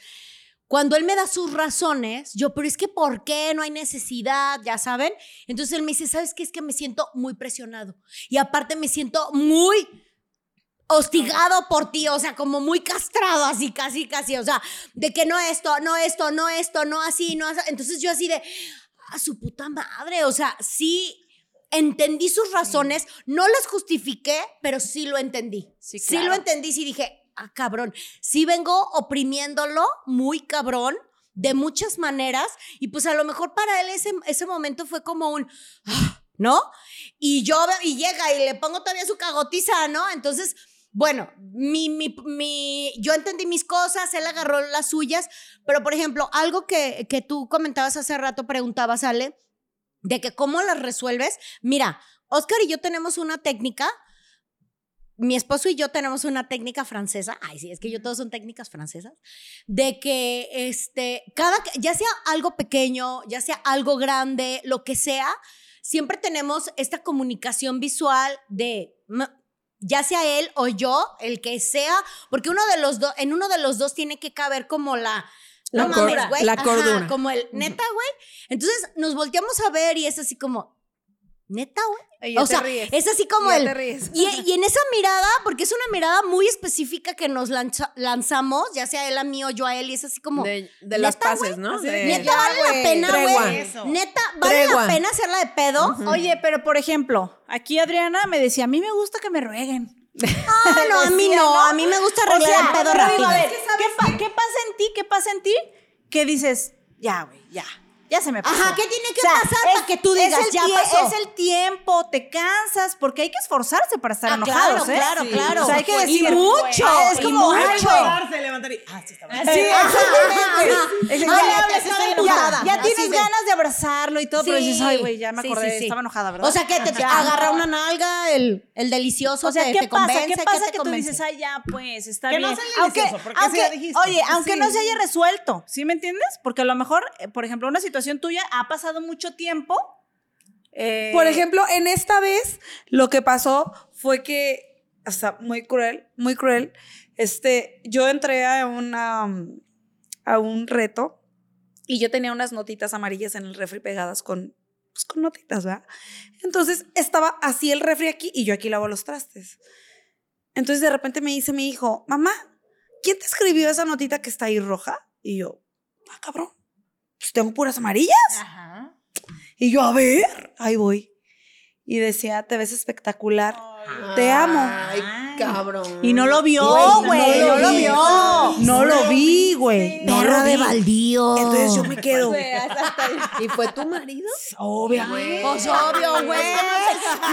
cuando él me da sus razones, yo, pero es que ¿por qué? No hay necesidad, ya saben. Entonces él me dice, ¿sabes qué? Es que me siento muy presionado. Y aparte me siento muy hostigado por ti, o sea, como muy castrado, así, casi, casi, o sea, de que no esto, no esto, no esto, no así, no así. Entonces yo así de, a su puta madre, o sea, sí entendí sus razones, no las justifiqué, pero sí lo entendí. Sí, claro. lo entendí, sí dije, ah, cabrón, sí vengo oprimiéndolo muy cabrón de muchas maneras y pues a lo mejor para él ese, ese momento fue como un, ah, ¿no? Y yo, y llega y le pongo todavía su cagotiza, ¿no? Entonces, bueno, mi, mi, mi, yo entendí mis cosas, él agarró las suyas, pero por ejemplo, algo que, que tú comentabas hace rato, preguntabas, Ale, de que cómo las resuelves. Mira, Oscar y yo tenemos una técnica, mi esposo y yo tenemos una técnica francesa, ay sí, es que yo todos son técnicas francesas, de que este, cada, ya sea algo pequeño, ya sea algo grande, lo que sea, siempre tenemos esta comunicación visual de, ya sea él o yo, el que sea, porque uno de los dos, en uno de los dos tiene que caber como la, La no mames, la Ajá, cordura. como el, neta, güey. Entonces nos volteamos a ver y es así como, neta, güey. Ya O te sea, ríes. es así como Ya el... te ríes. Y, y en esa mirada, porque es una mirada muy específica que nos lanza- lanzamos, ya sea él a mí o yo a él, y es así como... de, de las ¿Neta, pases, ¿no? De- De- Neta, vale la pena, güey. Neta, vale Tregua. la pena hacerla de pedo. Oye, pero por ejemplo, aquí Adriana me decía, a mí me gusta que me rueguen. Ah, no, a mí no. A mí me gusta arreglar el pedo pero digo, rápido. a ver, ¿qué, pa- qué pasa en ti? ¿Qué pasa en ti? Que dices, ya, güey, ya. Ya se me pasó. Ajá, ¿qué tiene que O sea, pasar para que tú es digas, el ya pasó? Es el tiempo, te cansas, porque hay que esforzarse para estar Ah, enojados, claro, ¿eh? claro, Sí. claro. O sea, hay que Y decir mucho, Es y como, mucho. Levantarse, levantar y- Ah, sí, está bien. Sí. Es ya, ya, ya estoy ya- enojada. ya Así tienes de- ganas de abrazarlo y todo, pero Sí. dices, ay, güey, ya me acordé, sí, sí. estaba enojada, ¿verdad? O sea, que te, te Ya. agarra una nalga, el, el delicioso O sea, te, ¿qué te pasa? convence, ¿Qué pasa que tú dices, ay, ya, pues, está Que no bien? sea delicioso, porque. Oye, aunque no se haya resuelto, ¿sí me entiendes? Porque a lo mejor, eh, por ejemplo, una situación tuya ha pasado mucho tiempo. eh, Por ejemplo, en esta vez lo que pasó fue que, hasta muy cruel, muy cruel, este, yo entré a a un reto y yo tenía unas notitas amarillas en el refri pegadas con, pues, con notitas, ¿verdad? Entonces estaba así el refri aquí y yo aquí lavo los trastes. Entonces de repente me dice mi hijo, mamá, ¿quién te escribió esa notita que está ahí roja? Y yo, ah, cabrón, pues tengo puras amarillas. Ajá. Y yo, a ver, ahí voy. Y decía, te ves espectacular. Te amo. Ay, cabrón. Y no lo vio, Güey, güey. no No, lo lo vi. vio. No lo vi. Güey. No Perro lo de baldío. Entonces yo me quedo. ¿Y fue tu marido? Obviamente. Pues obvio, güey.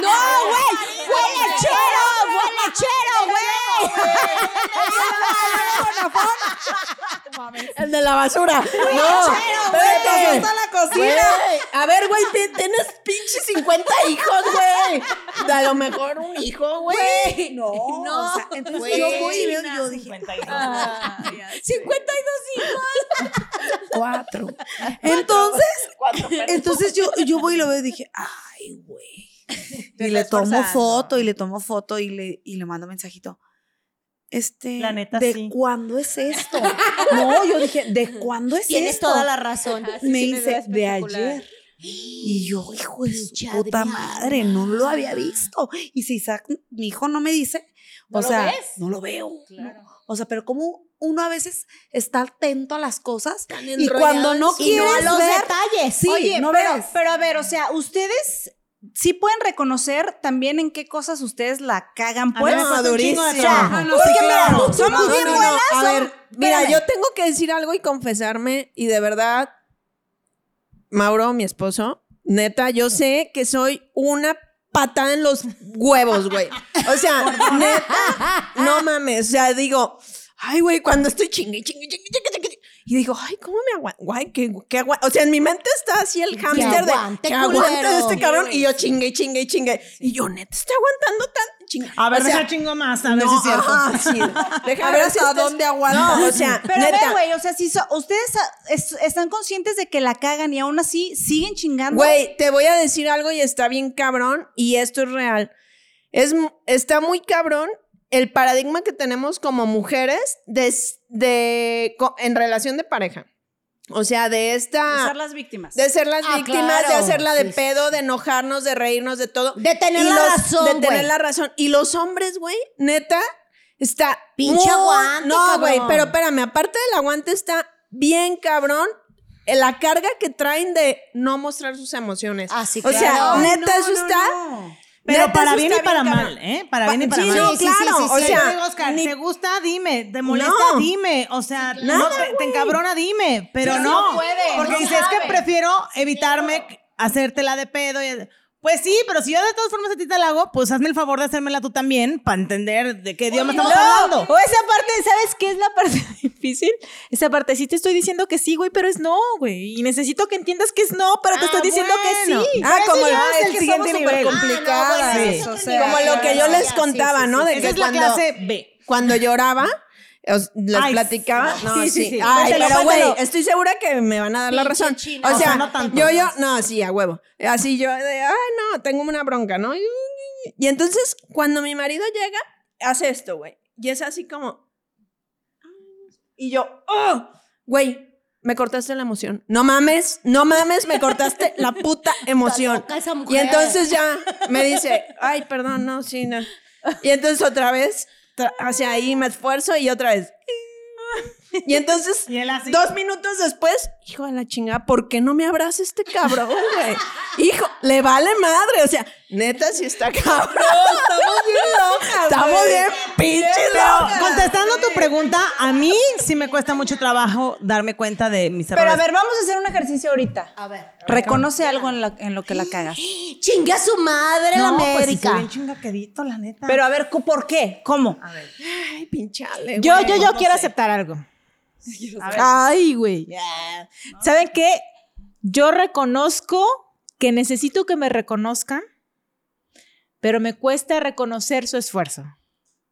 No, güey. Fue lechero, fue lechero, güey. El de la basura. No, espérate. gusta la cocina. Güey, a ver, güey, tienes pinche 50 hijos, güey. A lo mejor un hijo, güey. No, No, o sea, entonces yo voy y veo y yo dije, 52 hijos. cuatro. Entonces, entonces yo, yo voy y lo veo y dije, ay, güey. Y le tomo foto y le tomo foto y le, y le mando mensajito. Este, La neta, ¿de sí. cuándo es esto? No, yo dije, ¿de cuándo es Tienes esto? toda la razón. Me sí, me dice, de ayer. Y yo, hijo de su puta Adriana. madre, no lo había visto. Y si Isaac, mi hijo, no me dice, ¿No o lo sea, ves? no lo veo. Claro. ¿no? O sea, pero como uno a veces está atento a las cosas y cuando no no a quieres los ver, detalles. sí, Oye, no pero, ves. pero a ver, o sea, ustedes sí pueden reconocer también en qué cosas ustedes la cagan, pues. de durísimo. Ah, no, Porque sí, mira, claro. somos No, bien no, no. buenas, A ver, mira, yo tengo que decir algo y confesarme y de verdad, Mauro, mi esposo, neta, yo sé que soy una patada en los huevos, güey. O sea, neta, no mames, o sea, digo, ay, güey, cuando estoy chingue, chingue, chingue, chingue, chingue, y digo, ay, ¿cómo me aguanto? Guay, que, que aguanta. O sea, en mi mente está así el hámster de que aguante culero. este cabrón. Y yo chingue, chingue, chingue. Y yo, neta, estoy aguantando tan A ver, O sea, deja chingo más, a ver no, si es cierto. ajá, sí. Deja A ver si hasta dónde aguanta. No, o sea, Pero neta. güey, o sea, si so- ustedes es- están conscientes de que la cagan y aún así siguen chingando. Güey, te voy a decir algo y está bien cabrón y esto es real. Es, está muy cabrón el paradigma que tenemos como mujeres de, de- en relación de pareja. O sea, de de esta... ser las víctimas. De ser las Ah, víctimas, de hacerla de Sí, sí. pedo, de enojarnos, de reírnos, de todo. De tener Y la los- razón, De tener la razón. Y los hombres, güey, neta, está. Pinche aguante, No, güey, pero espérame, aparte del aguante está bien cabrón la carga que traen de no mostrar sus emociones. Ah, sí, O sea, neta, eso está. Pero para bien y para bien mal, ¿eh? Para bien y para sí, mal. no, Sí, sí, claro. sí, sí, o sea, Oscar, ni- ¿te gusta? Dime. ¿Te molesta? No. Dime. O sea, no te, te encabrona, dime. Pero Sí, no. no puede, Porque no dices, es que prefiero evitarme hacértela de pedo. y- Pues sí, pero si yo de todas formas a ti te la hago, pues hazme el favor de hacérmela tú también para entender de qué idioma estamos hablando. O esa parte, ¿sabes qué es la parte difícil? Esa parte, sí te estoy diciendo que sí, güey, pero es no, güey. Y necesito que entiendas que es no, pero te Ah, estoy diciendo bueno. que sí. Ah, como ya la- es el que siguiente somos nivel. súper complicadas. Ah, no, bueno, Sí. eso O es sea, como lo que yo les sí, contaba, sí, ¿no? De que es la cuando, clase B. cuando lloraba, os- les Ay, platicaba. No, sí, sí. sí. Ay, Cuéntalo, pero güey, estoy segura que me van a dar la razón. chino. O sea, no tanto. yo, yo, no, sí, a huevo. Así yo de, ay, no, tengo una bronca, ¿no? Y entonces, cuando mi marido llega, hace esto, güey. Y es así como. Y yo, ¡oh! Güey, me cortaste la emoción. No mames, no mames, me cortaste la puta emoción. esa Y mujer. entonces ya me dice, ay, perdón, no, sí, no. Y entonces otra vez, hacia ahí me esfuerzo y otra vez. Y entonces, Y dos minutos después, hijo de la chingada, ¿por qué no me abraza este cabrón, güey? Hijo, le vale madre, o sea, neta, si está cabrón. estamos bien locas. Estamos bien pinches Pero locas. contestando tu pregunta, a mí sí me cuesta mucho trabajo darme cuenta de mis errores. Pero a ver, vamos a hacer un ejercicio ahorita. A ver. Reconoce algo en, la- en lo que la cagas. Chingue a su madre la no, pues sí, América. soy bien chingaquedito, la neta. Pero a ver, ¿cu- ¿por qué? ¿Cómo? Ay, pinchale, Yo, yo, yo quiero aceptar algo. Ay, güey. ¿Saben qué? Yo reconozco que necesito que me reconozcan, pero me cuesta reconocer su esfuerzo.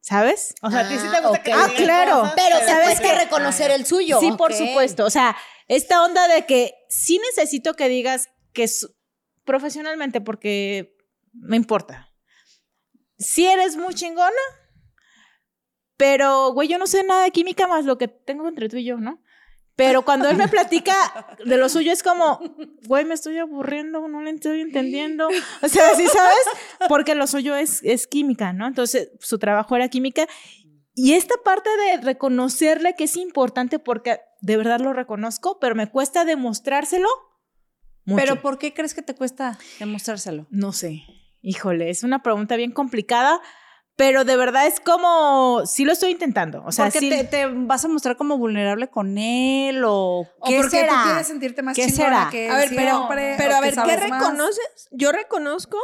¿Sabes? o sea, a ti sí te Ah, gusta que Ah, claro. cosas, Pero ¿sabes sabes que reconocer el suyo. Sí, por supuesto. O sea, esta onda de que sí necesito que digas que su- profesionalmente, porque me importa. Si eres muy chingona, pero, güey, yo no sé nada de química más lo que tengo entre tú y yo, ¿no? Pero cuando él me platica de lo suyo es como, güey, me estoy aburriendo, no le estoy entendiendo. O sea, sí sabes, porque lo suyo es, es química, ¿no? Entonces, su trabajo era química. Y esta parte de reconocerle que es importante porque de verdad lo reconozco, pero me cuesta demostrárselo. mucho. Pero ¿por qué crees que te cuesta demostrárselo? no sé. Híjole, es una pregunta bien complicada, pero de verdad es como, sí lo estoy intentando. O sea, Porque sí. te, te vas a mostrar como vulnerable con él o O qué porque será? tú quieres sentirte más ¿Qué chingona será? que A ver, pero, siempre, pero o a ver, ¿qué más. reconoces? Yo reconozco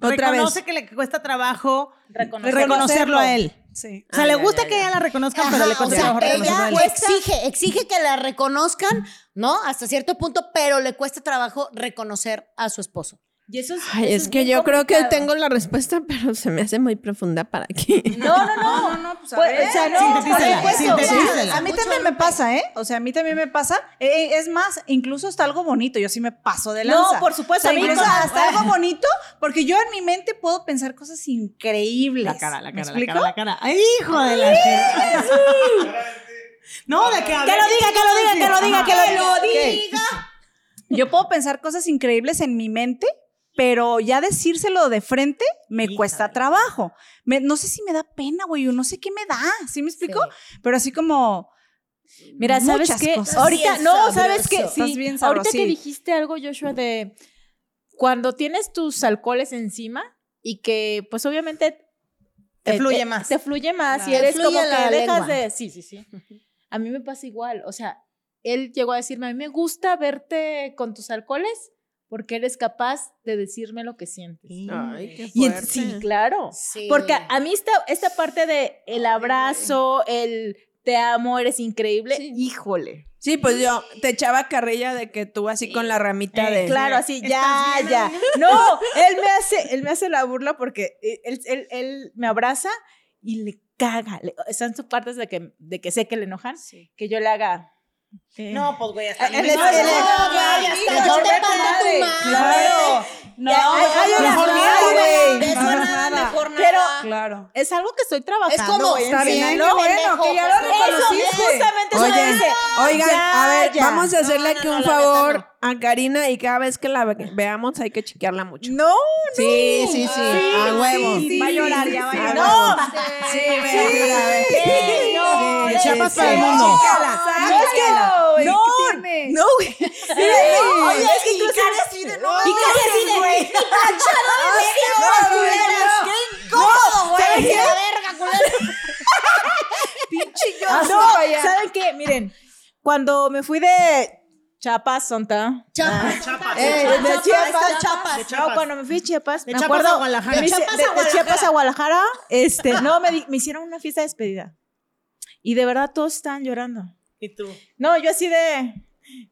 otra Reconoce vez. que le cuesta trabajo Reconocer. reconocerlo a él. Sí. O sea, Ah, le ya, gusta ya, que ya. ella la reconozcan, Ajá, pero le o cuesta sea, trabajo reconocerlo a ella él. exige, exige que la reconozcan, ¿no? Hasta cierto punto, pero le cuesta trabajo reconocer a su esposo. Y eso es, Ay, eso es que yo creo que tengo la respuesta, pero se me hace muy profunda para que. No, no, no. No, no, pues a Pues, ver. o sea, no, por supuesto. A mí también me pasa, ¿eh? O sea, a mí también me pasa. Eh, es más, incluso hasta algo bonito. Yo sí me paso de No, lanza. por supuesto, O sea, a mí incluso no. hasta algo bonito, porque yo en mi mente puedo pensar cosas increíbles. La cara, la ¿Me cara, la cara, la cara. ¡Ay, hijo de la chingada! No, de que Que lo diga, que lo diga, que lo diga, que lo diga. Yo puedo pensar cosas increíbles en mi mente, pero ya decírselo de frente me cuesta trabajo. Me- no sé si me da pena, güey, o no sé qué me da, ¿sí me explico? Pero así como... Mira, ¿sabes qué? cosas. Ahorita, no, ¿sabes qué? Estás Sí, bien ahorita que dijiste algo, Joshua, de cuando tienes tus alcoholes encima y que, pues obviamente... Te eh, fluye más. Te fluye más y eres como la que dejas lengua. de... Sí, sí, sí. A mí me pasa igual, o sea, él llegó a decirme, a mí me gusta verte con tus alcoholes porque eres capaz de decirme lo que sientes. Ay, qué Y fuerte. sí, claro. Sí. Porque a, mí esta, esta parte de el abrazo, el te amo, eres increíble, híjole. Sí, pues yo te echaba carrilla de que tú así con la ramita de. Claro, así, ya, ¿Estás bien, ya. No, él me hace, él me hace la burla porque él, él- él me abraza y le caga. Están sus partes de que, de que sé que le enojan, que yo le haga. Eh, No, pues güey, hasta es- me- él es- No, güey, hasta yo te parto tu madre. Claro. No, ay, ay, no, mejor no, nada, güey. De eso No, nada, nada. mejor Pero-. Claro. es algo que estoy trabajando. Es como, Está bien, qué bueno, que ya lo pendejo, Eso, reconociste. justamente eso me Oigan, dice. oigan, Ya, a ver, ya. vamos a hacerle No, aquí no, un no, favor a Karina y cada vez que la ve- veamos hay que chequearla mucho. No, Sí, sí, sí, a huevo. sí, Va a llorar, ya va a sí. llorar. no. Sí. Sí, no, De de- sí, para el sí. mundo. No, es que güey, no, no, güey. No, oye, es que incluso- Y Cari así de- incómodo, ¿saben güey. qué? La verga, culero. Ah, no, ¿saben qué? Miren, cuando me fui de Chiapas, Sonta. Chapas. Chapas. Eh, de Chapas, Chiapas. Chapas. De Chiapas. No, cuando me fui de Chiapas, De me Chiapas acuerdo, a Guadalajara. De Chiapas a de- de Guadalajara. Chiapas a Guadalajara, este, no, me, di- me hicieron una fiesta de despedida. Y de verdad todos estaban llorando. Y tú. No, yo así de,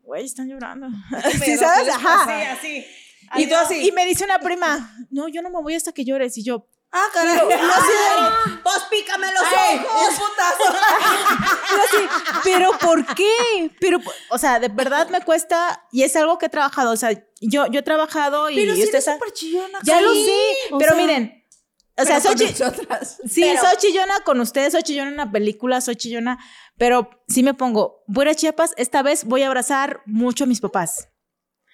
güey, están llorando. ¿Sí sabes? ¿qué les Ajá. Así, así. Y, tú así. y me dice una prima, no, yo no me voy hasta que llores. Y yo, Ah, caray. Pues pícame los Ay, ojos. putazo. yo así, pero ¿por qué? Pero, o sea, de verdad me cuesta, y es algo que he trabajado. O sea, yo, yo he trabajado y, Pero y sí usted eres sabe- súper chillona. Ya lo sé, pero sea, miren, o sea, soy, con chi- nosotras. sí, pero- soy chillona con ustedes, soy chillona en una película, soy chillona, pero sí me pongo, voy a Chiapas, esta vez voy a abrazar mucho a mis papás.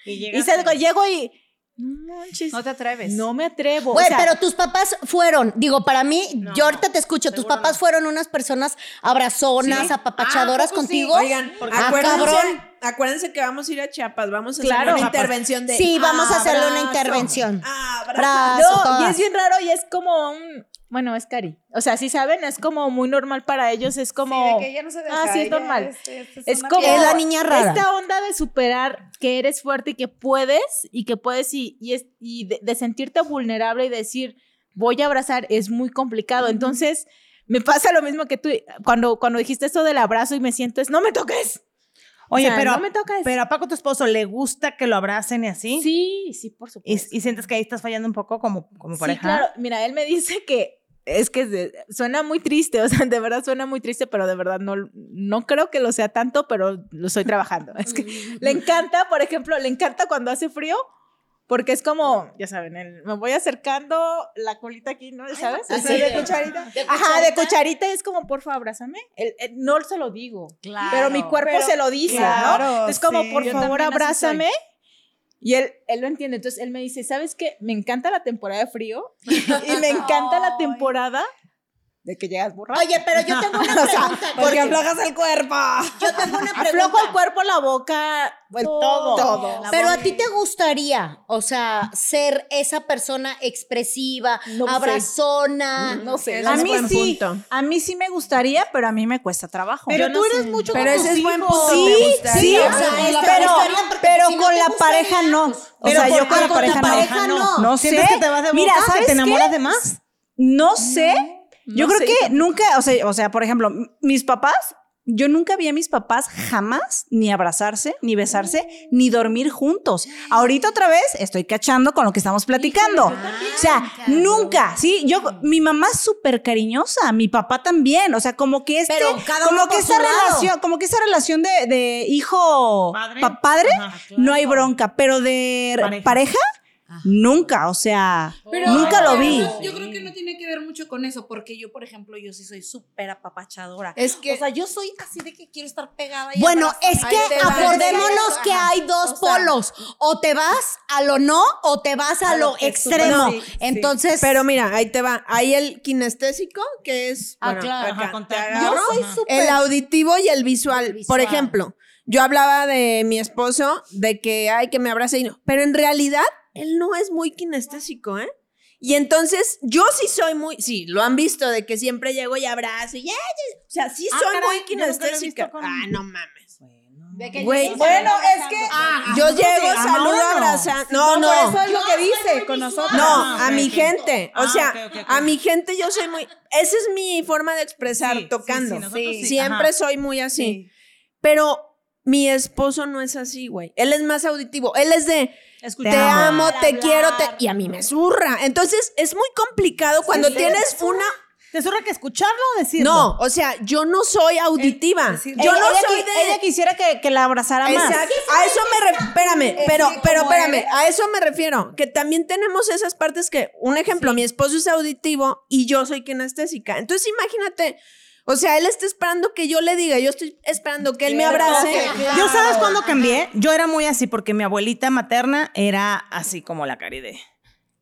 Y Y salgo, llego y, no manches, No te atreves. no me atrevo. o Güey, sea, pero tus papás fueron, digo, para mí, No, yo ahorita te escucho, tus papás no. fueron unas personas abrazonas, ¿Sí? apapachadoras Ah, ¿a poco sí? contigo. Oigan, Ah, acuérdense, cabrón. acuérdense que vamos a ir a Chiapas, vamos a Claro. hacer una Chiapas. intervención de Sí, vamos a hacerle una intervención. abrazo. Abrazo, no, y es bien raro y es como un, bueno, es cari. O sea, sí saben, es como muy normal para ellos, es como... Sí, de que ella no se deja, Ah, sí, es normal. este, este Es una como Es la niña rara. Esta onda de superar que eres fuerte y que puedes y que puedes y, y, es, y de, de sentirte vulnerable y decir voy a abrazar es muy complicado. Entonces me pasa lo mismo que tú cuando, cuando dijiste eso del abrazo y me siento es no me toques. Oye, O sea, pero, no me toques. pero a Paco, tu esposo, ¿le gusta que lo abracen y así? Sí, sí, por ¿Y, supuesto. y sientes que ahí estás fallando un poco como, como Sí, pareja? claro. Mira, él me dice que es que de- suena muy triste, o sea, de verdad suena muy triste, pero de verdad no, no creo que lo sea tanto, pero lo estoy trabajando. Es que le encanta, por ejemplo, le encanta cuando hace frío, porque es como, ya saben, el- me voy acercando la colita aquí, ¿no? ¿Sabes? Así Así de de- cucharita. Ajá, de cucharita. es como, porfa, abrázame. Él- él- no se lo digo, Claro. pero mi cuerpo pero- se lo dice, claro, ¿no? Es como, sí. por favor, abrázame. Y él, él lo entiende. Entonces él me dice, ¿sabes qué? Me encanta la temporada de frío y me encanta la temporada de que llegas borracho. Oye, pero yo tengo una pregunta. Porque aflojas el cuerpo. Yo tengo una pregunta. Aflojo el cuerpo, la boca, el todo. Todo. Pero a ti te gustaría, o sea, ser esa persona expresiva, No sé. abrazona. No sé. A es mí sí, punto. a mí sí me gustaría, pero a mí me cuesta trabajo. Pero Yo tú no eres sé. mucho Pero con ese es buen punto. Sí, sí, o sea, pero, pero si con la gustaría, pareja no. pues, O sea, yo con la pareja, no. no. No ¿Sientes sé. que te vas de Mira, boca? ¿Que ¿sabes te enamoras de más? No sé. Yo creo que nunca, o sea, o sea, por ejemplo, mis papás, yo nunca vi a mis papás jamás ni abrazarse, ni besarse, ni dormir juntos. Ahorita otra vez estoy cachando con lo que estamos platicando. O sea, nunca, sí, yo, mi mamá es súper cariñosa, mi papá también, o sea, como que este, Pero cada como que esa lado. relación, como que esa relación de, de hijo Padre. pa- padre, Ajá, no hay bronca, pero de re- Pareja. Nunca, o sea, Pero- nunca lo vi. Yo, yo creo que no tiene que ver mucho con eso, porque yo, por ejemplo, yo sí soy súper apapachadora. Es que o sea, yo soy así de que quiero estar pegada. Y Bueno, es que acordémonos que hay dos O sea, polos. O te vas a lo no o te vas a, A lo extremo. tú- sí, sí. Entonces, Pero mira, ahí te va. Hay el kinestésico, que es. Ah, bueno, claro. acá, Ajá, con te tacto. agarro. Yo soy súper. El auditivo y el visual. El visual. Por ejemplo, yo hablaba de mi esposo, de que hay que me abrace y no. Pero en realidad, él no es muy kinestésico, ¿eh? Y entonces, yo sí soy muy. Sí, lo han visto, de que siempre llego y abrazo y. O sea, sí Ah, soy caray, muy yo kinestésica. con- Ah, no mames. de que Güey, bueno, es que- Ah, Yo nosotros llego, saludo, no. abrazo. No, no. Por eso es lo que dice con nosotros. No, Ah, a mi gente. O Ah, sea, a mi gente yo soy muy. Esa es mi forma de expresar, Sí, tocando. sí. Siempre Ajá. soy muy así. Pero mi esposo no es así, güey. Él es más auditivo. Él es de. Te amo, te Hablar. quiero, te... y a mí me zurra. Entonces es muy complicado cuando tienes una. ¿Te surra que escucharlo o decirlo? No, o sea, yo no soy auditiva. yo Ella- no ella soy de. Ella quisiera que, que la abrazara más. Exacto. A eso me refiero. Espérame, pero, pero espérame. A eso me refiero. Que también tenemos esas partes que, un ejemplo, mi esposo es auditivo y yo soy kinestésica. Entonces, imagínate. O sea, él está esperando que yo le diga, yo estoy esperando que él me abrace. Yo sabes cuándo cambié. Yo era muy así porque mi abuelita materna era así como la Caride.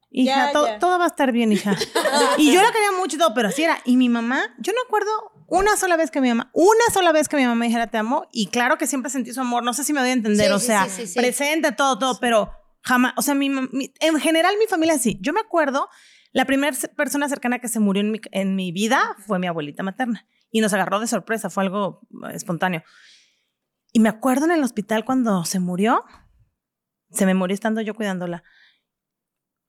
Hija, Ya, to- ya. todo va a estar bien, hija. y yo la quería mucho y todo, pero así era. Y mi mamá, yo no acuerdo una sola vez que mi mamá, una sola vez que mi mamá me dijera te amo. Y claro que siempre sentí su amor. No sé si me voy a entender. Sí, o sí, sea, sí, sí, sí. presente, todo, todo, pero jamás. O sea, mi, mi- en general mi familia sí. Yo me acuerdo, la primera persona cercana que se murió en mi, en mi vida fue mi abuelita materna. Y nos agarró de sorpresa, fue algo eh, espontáneo. Y me acuerdo en el hospital cuando se murió, se me murió estando yo cuidándola.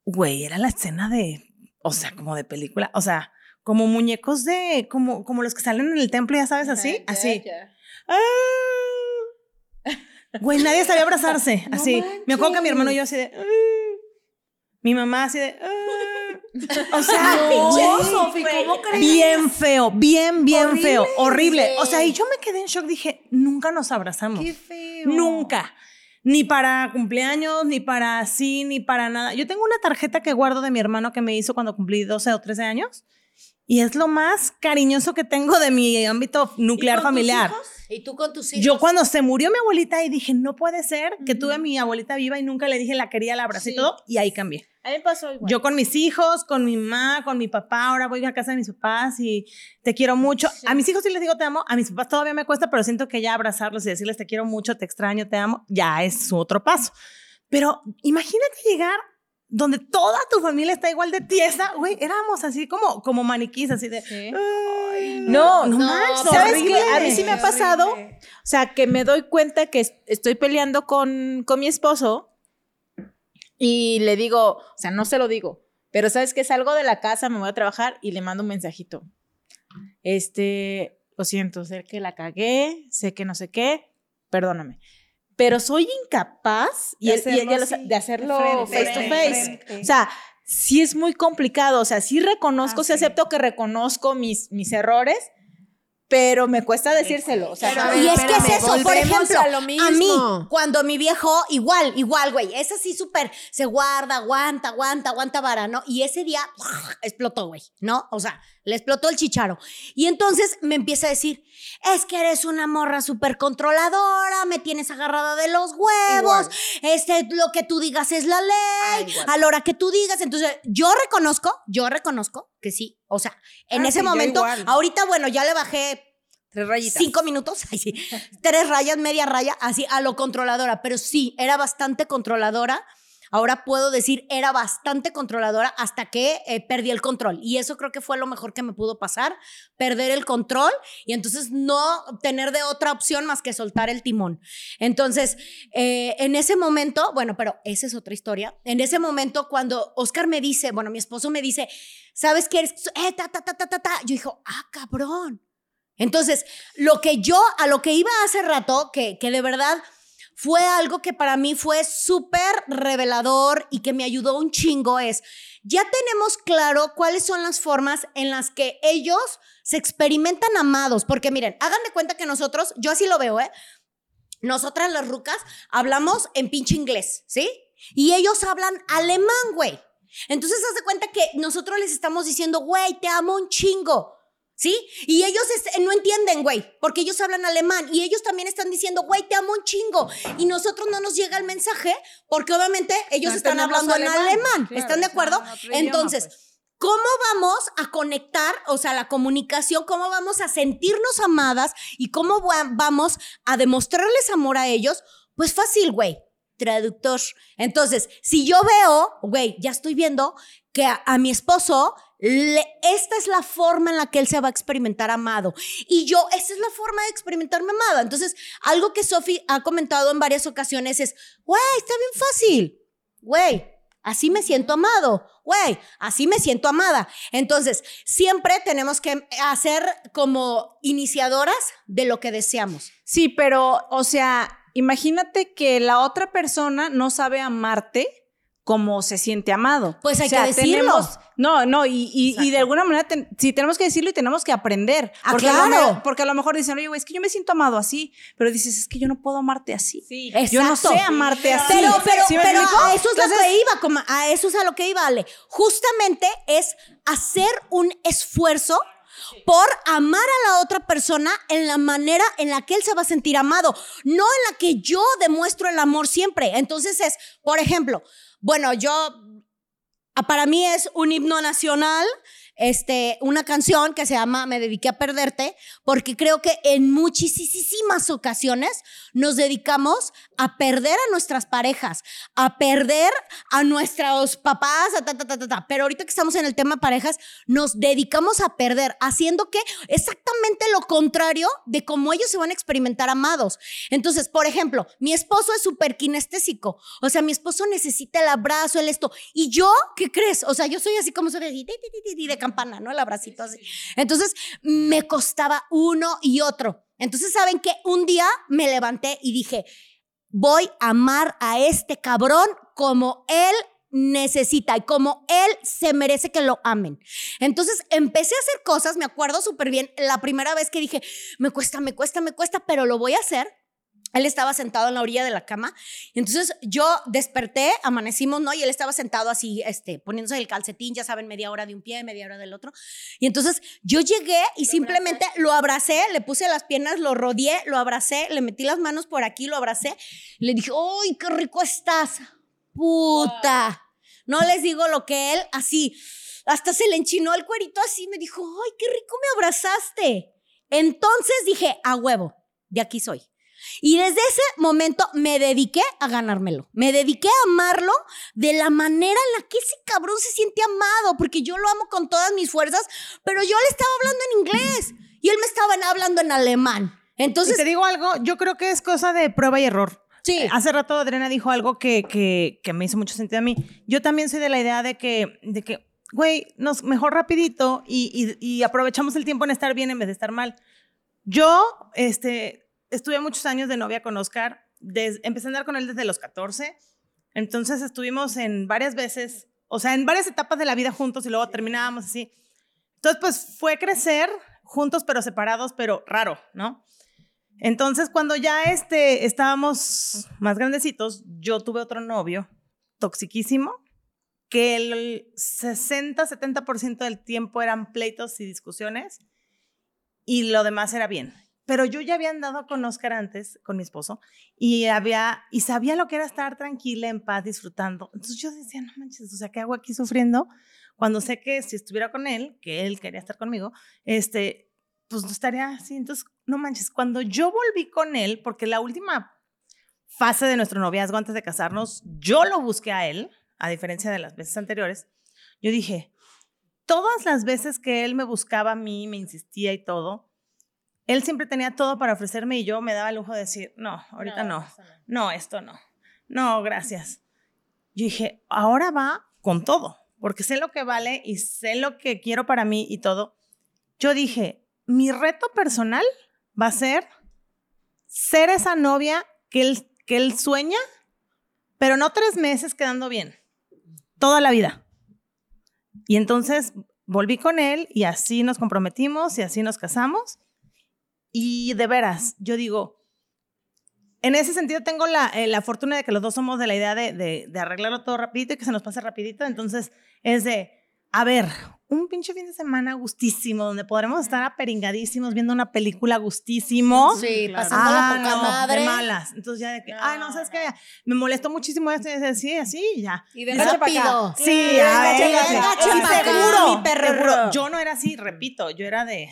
Güey, era la escena de, o sea, como de película, o sea, como muñecos de, como, como los que salen en el templo, ya sabes, así, así. Ah. Güey, nadie sabía abrazarse, así. Me acuerdo que mi hermano y yo así de, ah. mi mamá así de, ah. O sea, No, Sofi, ¿cómo crees? bien feo, bien, bien Horrible. feo, horrible. O sea, y yo me quedé en shock, dije, nunca nos abrazamos. Qué feo. Nunca. Ni para cumpleaños, ni para sí, ni para nada. Yo tengo una tarjeta que guardo de mi hermano que me hizo cuando cumplí 12 o 13 años. Y es lo más cariñoso que tengo de mi ámbito nuclear familiar. ¿Y tú con tus hijos? Yo cuando se murió mi abuelita y dije, no puede ser que tuve a mi abuelita viva y nunca le dije la quería, la abracé y todo. Y ahí cambié. A mí me pasó igual. Yo con mis hijos, con mi mamá, con mi papá, ahora voy a casa de mis papás y te quiero mucho. A mis hijos sí les digo te amo, a mis papás todavía me cuesta, pero siento que ya abrazarlos y decirles te quiero mucho, te extraño, te amo, ya es su otro paso. Pero imagínate llegar donde toda tu familia está igual de tiesa, güey, éramos así como, como maniquís, así de... "Ay, No, no no, manches, ¿Sabes horrible". qué? A mí sí me ha pasado. O sea, que me doy cuenta que es- estoy peleando con, con mi esposo y le digo, o sea, no se lo digo, pero sabes que salgo de la casa, me voy a trabajar y le mando un mensajito. Este, lo siento, sé que la cagué, sé que no sé qué, perdóname. Pero soy incapaz y De y hacerlo así, de hacerlo frente, face to face. frente. O sea, sí es muy complicado. O sea, sí reconozco, Ah, sí sí. acepto que reconozco mis, mis errores, pero me cuesta decírselo. O sea, Y es que es eso, por ejemplo, a lo a, mí, cuando mi viejo, igual, igual, güey, es así súper, se guarda, aguanta, aguanta, aguanta vara, ¿no? Y ese día explotó, güey, ¿no? O sea, le explotó el chicharo. Y entonces me empieza a decir, es que eres una morra súper controladora, me tienes agarrada de los huevos, este, lo que tú digas es la ley, a la hora que tú digas. Entonces, yo reconozco, yo reconozco que sí, O sea, en Ah, ese sí, momento, ahorita, bueno, ya le bajé Tres rayitas. cinco minutos, ay, sí, tres rayas, media raya, así a lo controladora, pero sí, era bastante controladora. Ahora puedo decir, era bastante controladora hasta que eh, perdí el control. Y eso creo que fue lo mejor que me pudo pasar, perder el control y entonces no tener de otra opción más que soltar el timón. Entonces, eh, en ese momento, bueno, pero esa es otra historia. En ese momento, cuando Oscar me dice, bueno, mi esposo me dice, ¿sabes qué eres? Eh, ta, ta, ta, ta, ta, ta. Yo dijo, ah, cabrón. Entonces, lo que yo, a lo que iba hace rato, que, que de verdad fue algo que para mí fue súper revelador y que me ayudó un chingo es, ya tenemos claro cuáles son las formas en las que ellos se experimentan amados, porque miren, hagan de cuenta que nosotros, yo así lo veo, ¿eh? Nosotras las rucas hablamos en pinche inglés, ¿sí? Y ellos hablan alemán, güey. Entonces, haz de cuenta que nosotros les estamos diciendo, güey, te amo un chingo. ¿Sí? Y ellos es- no entienden, güey, porque ellos hablan alemán y ellos también están diciendo, güey, te amo un chingo. Y nosotros no nos llega el mensaje porque obviamente ellos No están hablando en alemán, claro, ¿Están de acuerdo? idioma, Entonces, pues. ¿cómo vamos a conectar, o sea, la comunicación, cómo vamos a sentirnos amadas y cómo va- vamos a demostrarles amor a ellos? Pues fácil, güey. Traductor. Entonces, si yo veo, güey, ya estoy viendo que a, a mi esposo, le- esta es la forma en la que él se va a experimentar amado. Y yo, esta es la forma de experimentarme amada. Entonces, algo que Sophie ha comentado en varias ocasiones es, güey, está bien fácil. Güey, así me siento amado. Güey, así me siento amada. Entonces, siempre tenemos que hacer como iniciadoras de lo que deseamos. Sí, pero, o sea, imagínate que la otra persona no sabe amarte como se siente amado. Pues hay O sea, que decirlo. tenemos- no, no, y, y- y de alguna manera, ten- sí, tenemos que decirlo y tenemos que aprender. Ah, porque, a lo claro. me- porque a lo mejor dicen, oye, güey, es que yo me siento amado así, pero dices, es que yo no puedo amarte así. Sí. Yo no Exacto. sé amarte así. Pero, pero, ¿Sí me pero a eso es lo que iba, como a eso es a lo que iba, Ale. Justamente es hacer un esfuerzo por amar a la otra persona en la manera en la que él se va a sentir amado, no en la que yo demuestro el amor siempre. Entonces es, por ejemplo, bueno, yo, para mí es un himno nacional, este, una canción que se llama Me dediqué a perderte, porque creo que en muchísimas ocasiones nos dedicamos a perder a nuestras parejas, a perder a nuestros papás, a ta, ta, ta, ta, pero ahorita que estamos en el tema parejas, nos dedicamos a perder, haciendo que exactamente lo contrario de cómo ellos se van a experimentar amados. Entonces, por ejemplo, mi esposo es súper kinestésico, o sea, mi esposo necesita el abrazo, el esto, y yo, ¿qué crees? O sea, yo soy así como soy ti, ti, ti, de campana, ¿no? El abracito así. Entonces, me costaba uno y otro. Entonces, ¿saben qué? Un día me levanté y dije, voy a amar a este cabrón como él necesita y como él se merece que lo amen. Entonces empecé a hacer cosas, me acuerdo súper bien, la primera vez que dije, me cuesta, me cuesta, me cuesta, pero lo voy a hacer. Él estaba sentado en la orilla de la cama. Entonces yo desperté, amanecimos, ¿no? Y él estaba sentado así, este, poniéndose el calcetín, ya saben, media hora de un pie, media hora del otro. Y entonces yo llegué y simplemente lo abracé, le puse las piernas, lo rodeé, lo abracé, le metí las manos por aquí, lo abracé. Le dije, ¡ay, qué rico estás! ¡Puta! No les digo lo que él, así, hasta se le enchinó el cuerito así, me dijo, ¡ay, qué rico me abrazaste! Entonces dije, a huevo, de aquí soy. Y desde ese momento me dediqué a ganármelo. Me dediqué a amarlo de la manera en la que ese cabrón se siente amado, porque yo lo amo con todas mis fuerzas, pero yo le estaba hablando en inglés y él me estaba hablando en alemán. Y Entonces, te digo algo, yo creo que es cosa de prueba y error. sí, Eh, Hace rato Adriana dijo algo que, que, que me hizo mucho sentido a mí. Yo también soy de la idea de que, de que güey, nos mejor rapidito y, y- y aprovechamos el tiempo en estar bien en vez de estar mal. Yo, este, estuve muchos años de novia con Oscar. des- empecé a andar con él desde los 14. Entonces estuvimos en varias veces, o sea, en varias etapas de la vida juntos y luego terminábamos así. Entonces, pues fue crecer juntos pero separados, pero raro, ¿no? Entonces, cuando ya este, estábamos más grandecitos, yo tuve otro novio toxiquísimo, que el 60-70% del tiempo eran pleitos y discusiones y lo demás era bien. Pero yo ya había andado con Oscar antes, con mi esposo, y, había, y sabía lo que era estar tranquila, en paz, disfrutando. Entonces yo decía, no manches, o sea, ¿qué hago aquí sufriendo? cuando sé que si estuviera con él, que él quería estar conmigo, este, pues no estaría así. Entonces, no manches, cuando yo volví con él, porque la última fase de nuestro noviazgo antes de casarnos, yo lo busqué a él, a diferencia de las veces anteriores, yo dije, todas las veces que él me buscaba a mí, me insistía y todo, él siempre tenía todo para ofrecerme y yo me daba el lujo de decir, no, ahorita no, no, esto no, no, gracias. Yo dije, ahora va con todo, porque sé lo que vale y sé lo que quiero para mí y todo. Yo dije, mi reto personal va a ser ser esa novia que él, que él sueña, pero no tres meses quedando bien, toda la vida. Y entonces volví con él y así nos comprometimos y así nos casamos. Y de veras, yo digo, en ese sentido tengo la, eh, la fortuna de que los dos somos de la idea de, de, de arreglarlo todo rapidito y que se nos pase rapidito. Entonces es de, a ver, un pinche fin de semana gustísimo, donde podremos estar aperingadísimos viendo una película gustísimo. Sí, pasando la Ah, poca no, madre. de malas. Entonces ya de que, ay, no, ¿sabes qué? Me molestó muchísimo esto y así, así, y ya. Y de noche para acá. Rápido. Sí, a ver, Venga, sí, venga, sí, chamaca, seguro, mi perro. seguro. Yo no era así, repito, yo era de...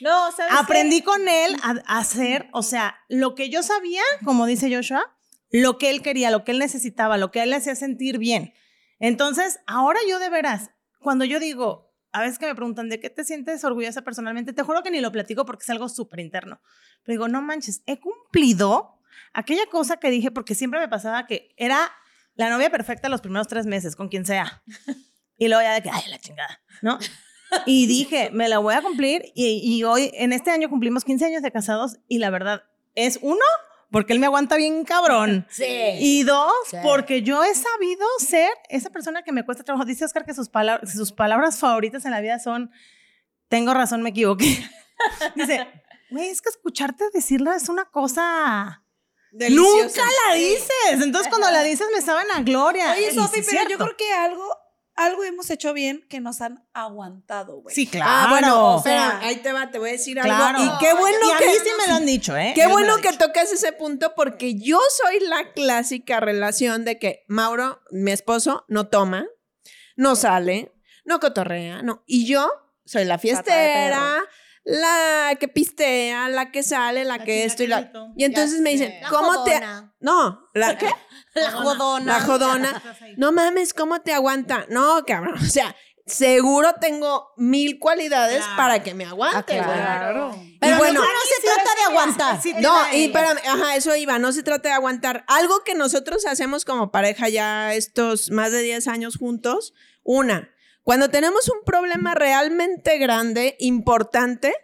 No, ¿sabes? Aprendí con él a, hacer, o sea, lo que yo sabía, como dice Joshua, lo que él quería, lo que él necesitaba, lo que él le hacía sentir bien. Entonces, ahora yo de veras, cuando yo digo, a veces que me preguntan, ¿de qué te sientes orgullosa personalmente? Te juro que ni lo platico porque es algo súper interno. Pero digo, no manches, he cumplido aquella cosa que dije porque siempre me pasaba que era la novia perfecta los primeros tres meses, con quien sea. Y luego ya de que, ay, la chingada, ¿no? Y dije, me la voy a cumplir. Y, y hoy, en este año cumplimos 15 años de casados. Y la verdad, es uno, porque él me aguanta bien cabrón. Sí. Y dos, Sí. porque yo he sabido ser esa persona que me cuesta trabajo. Dice Oscar que sus, palabras sus palabras favoritas en la vida son, tengo razón, me equivoqué. Dice, güey, es que escucharte decirlo es una cosa... Deliciosa. Nunca la dices. Entonces cuando la dices me saben a gloria. Oye, Sofi, pero yo creo que algo, algo hemos hecho bien que nos han aguantado, güey. Sí, claro. Ah, bueno, o sea, ahí te va, te voy a decir Claro. algo. Y qué bueno Y a que mí sí me lo han dicho, ¿eh? Qué Ellos bueno que tocas ese punto porque yo soy la clásica relación de que Mauro, mi esposo, no toma, no sale, no cotorrea, no. Y yo soy la fiestera, la que pistea, la que sale, la, La que esto y la... Y entonces Ya me sé. dicen, La ¿cómo te...? jodona. No, ¿la qué? La jodona. La jodona. No mames, ¿cómo te aguanta? No, cabrón. O sea, seguro tengo mil cualidades Claro. para que me aguante, güey. Claro. Pero Y bueno, no, no se trata de aguantar. Sí, No, y espérame, ajá, eso iba, no se trata de aguantar. Algo que nosotros hacemos como pareja ya estos más de 10 años juntos, una, cuando tenemos un problema realmente grande, importante,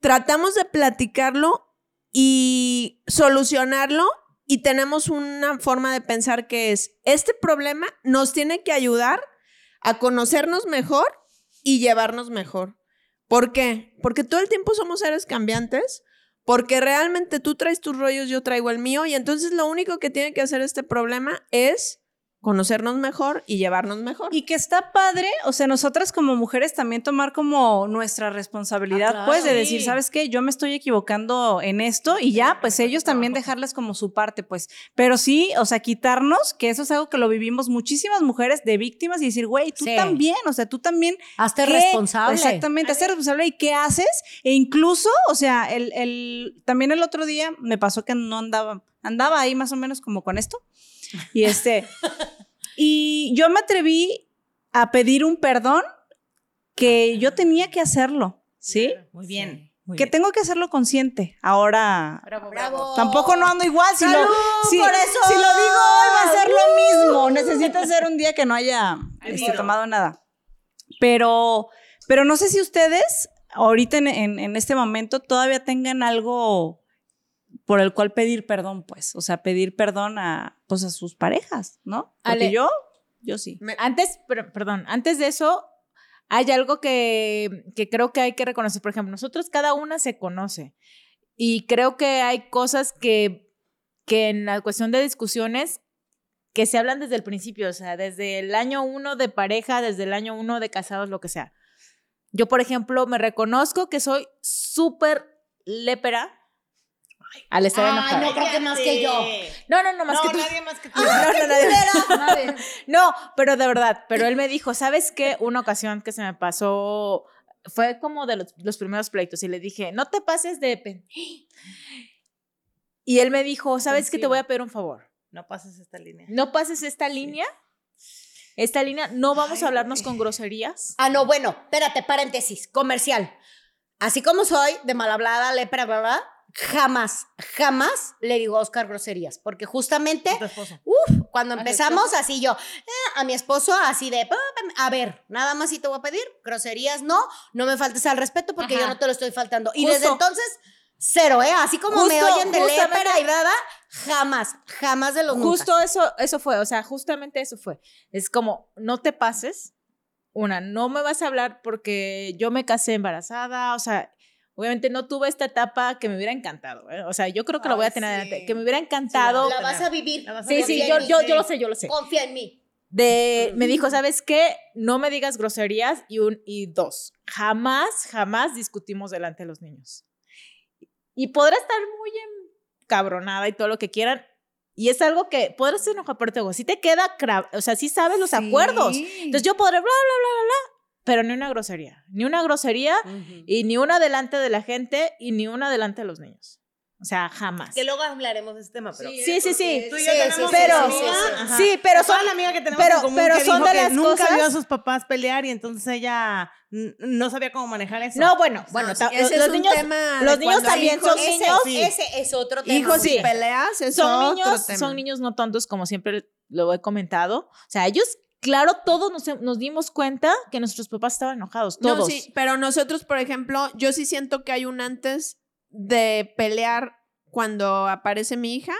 tratamos de platicarlo y solucionarlo y tenemos una forma de pensar que es, este problema nos tiene que ayudar a conocernos mejor y llevarnos mejor. ¿Por qué? Porque todo el tiempo somos seres cambiantes, porque realmente tú traes tus rollos, yo traigo el mío, y entonces lo único que tiene que hacer este problema es conocernos mejor y llevarnos mejor. Y que está padre, o sea, nosotras como mujeres también tomar como nuestra responsabilidad, Ah, claro. pues, de decir. ¿sabes qué? Yo me estoy equivocando en esto y ya, pues ellos también dejarles como su parte, pues. Pero sí, o sea, quitarnos, que eso es algo que lo vivimos muchísimas mujeres de víctimas y decir, güey, tú Sí. también, o sea, tú también Hazte responsable. Exactamente, hazte responsable. ¿Y qué haces? E incluso, o sea, el, el- también el otro día me pasó que no andaba, andaba ahí más o menos como con esto. Y este, y yo me atreví a pedir un perdón que yo tenía que hacerlo, ¿sí? Muy bien. muy Que bien. tengo que hacerlo consciente. Ahora, Bravo. tampoco no ando igual. Si, lo, ¡Salud si, por eso! si lo digo hoy va a ser lo mismo. Necesita ser un día que no haya este, tomado nada. Pero, pero no sé si ustedes ahorita en, en- en este momento todavía tengan algo por el cual pedir perdón, pues. O sea, pedir perdón a, pues, a sus parejas, ¿no? Porque Ale. yo, yo sí. Antes, per- perdón, antes de eso, hay algo que, que creo que hay que reconocer. Por ejemplo, nosotros cada una se conoce. Y creo que hay cosas que, que en la cuestión de discusiones que se hablan desde el principio, o sea, desde el año uno de pareja, desde el año uno de casados, lo que sea. Yo, por ejemplo, me reconozco que soy súper lépera Al estar Ay, enojada. no creo que más que yo. No, no, no, más no, que tú. nadie más que tú. No, no, nadie. No, pero de verdad, pero él me dijo, ¿sabes qué? Una ocasión que se me pasó, fue como de los, los primeros pleitos y le dije, no te pases de... pen-". Y él me dijo, ¿sabes qué? Te voy a pedir un favor. No pases esta línea. No pases esta línea, esta línea, no vamos a hablarnos con groserías. Ah, no, bueno, espérate, paréntesis, comercial. Así como soy de mal hablada, lepra, bla, bla, jamás, jamás le digo a Oscar groserías, porque justamente, cuando ¿A tu empezamos así yo, eh, a mi esposo así de, "Pa, pa, a ver, nada más si te voy a pedir, groserías no, no me faltes al respeto porque Ajá. yo no te lo estoy faltando. Y Justo. desde entonces, cero, ¿eh? Así como me oyen de lepra y nada, jamás, jamás de los nunca. Justo eso, eso fue, o sea, justamente eso fue. Es como, no te pases. Una, no me vas a hablar porque yo me casé embarazada, o sea, obviamente no tuve esta etapa que me hubiera encantado, ¿eh? o sea, yo creo que lo voy a tener sí. adelante, que me hubiera encantado. La vas a vivir. La vas a sí, vivir. sí, yo, yo, yo lo sé, yo lo sé. Confía en mí. De, me dijo, ¿sabes qué? No me digas groserías y un y dos. Jamás, jamás discutimos delante de los niños. Y podrá estar muy cabronada y todo lo que quieran. Y es algo que podrás ser enojar, digo, si te queda, o sea, sí sabes los acuerdos. Entonces yo podré bla, bla, bla, bla, bla, pero ni una grosería. Ni una grosería y ni una delante de la gente y ni una delante de los niños. O sea, jamás. Que luego hablaremos de este tema, pero. Sí, sí, sí. Tú y yo Sí, tenemos sí, pero- sí, amiga, pero son, la amiga que tenemos pero- en común pero que son dijo de que las nunca cosas- vio a sus papás pelear y entonces ella no sabía cómo manejar eso. No, bueno, bueno, ta- ese los, es niños, tema los niños también hijos- son Ese, niños. ese es otro tema. Hijos y peleas es son otro niños, tema. son niños no tontos, como siempre lo he comentado. O sea, ellos, claro, todos nos, nos dimos cuenta que nuestros papás estaban enojados, todos. No, sí, pero nosotros, por ejemplo, yo sí siento que hay un antes de pelear cuando aparece mi hija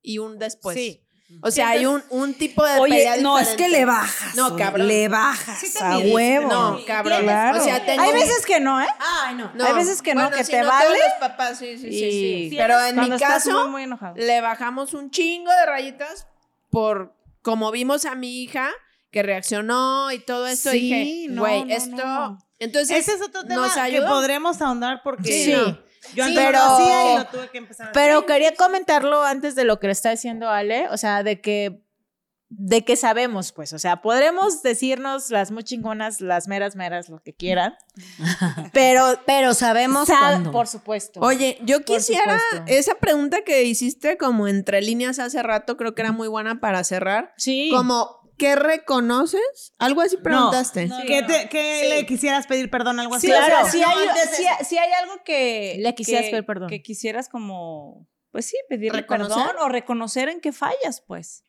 y un después. Sí. O sea, hay un, un tipo de Oye, pelea no, es que le bajas. No, cabrón. Le bajas Sí a huevo. No, cabrón. Claro. O sea, tengo Hay veces que no, ¿eh? Ay, no. No, hay veces que no, bueno, que sí, te no vale. los papás, sí, sí, sí, Pero en mi Cuando caso, muy, muy le bajamos un chingo de rayitas por como vimos a mi hija que reaccionó y todo esto. Sí, dije, no, güey, no, esto. no. Entonces, Ese es otro tema que podremos ahondar porque Sí. no. yo antes pero- lo hacía y lo tuve que empezar a Pero quería comentarlo antes de lo que le está diciendo Ale, o sea, de que de que sabemos, pues, o sea, podremos decirnos las muy chingonas, las meras meras, lo que quieran, pero Pero sabemos sa- cuándo. por supuesto. Oye, yo quisiera esa pregunta que hiciste como entre líneas hace rato, creo que era muy buena para cerrar. sí. Como, ¿qué reconoces? Algo así preguntaste. te- que le quisieras pedir perdón, algo así. Sí, o sea, Claro. si hay, algo que... Le quisieras que- pedir perdón. Que quisieras como... Pues sí, pedirle ¿Reconocer? perdón o reconocer en que fallas, pues.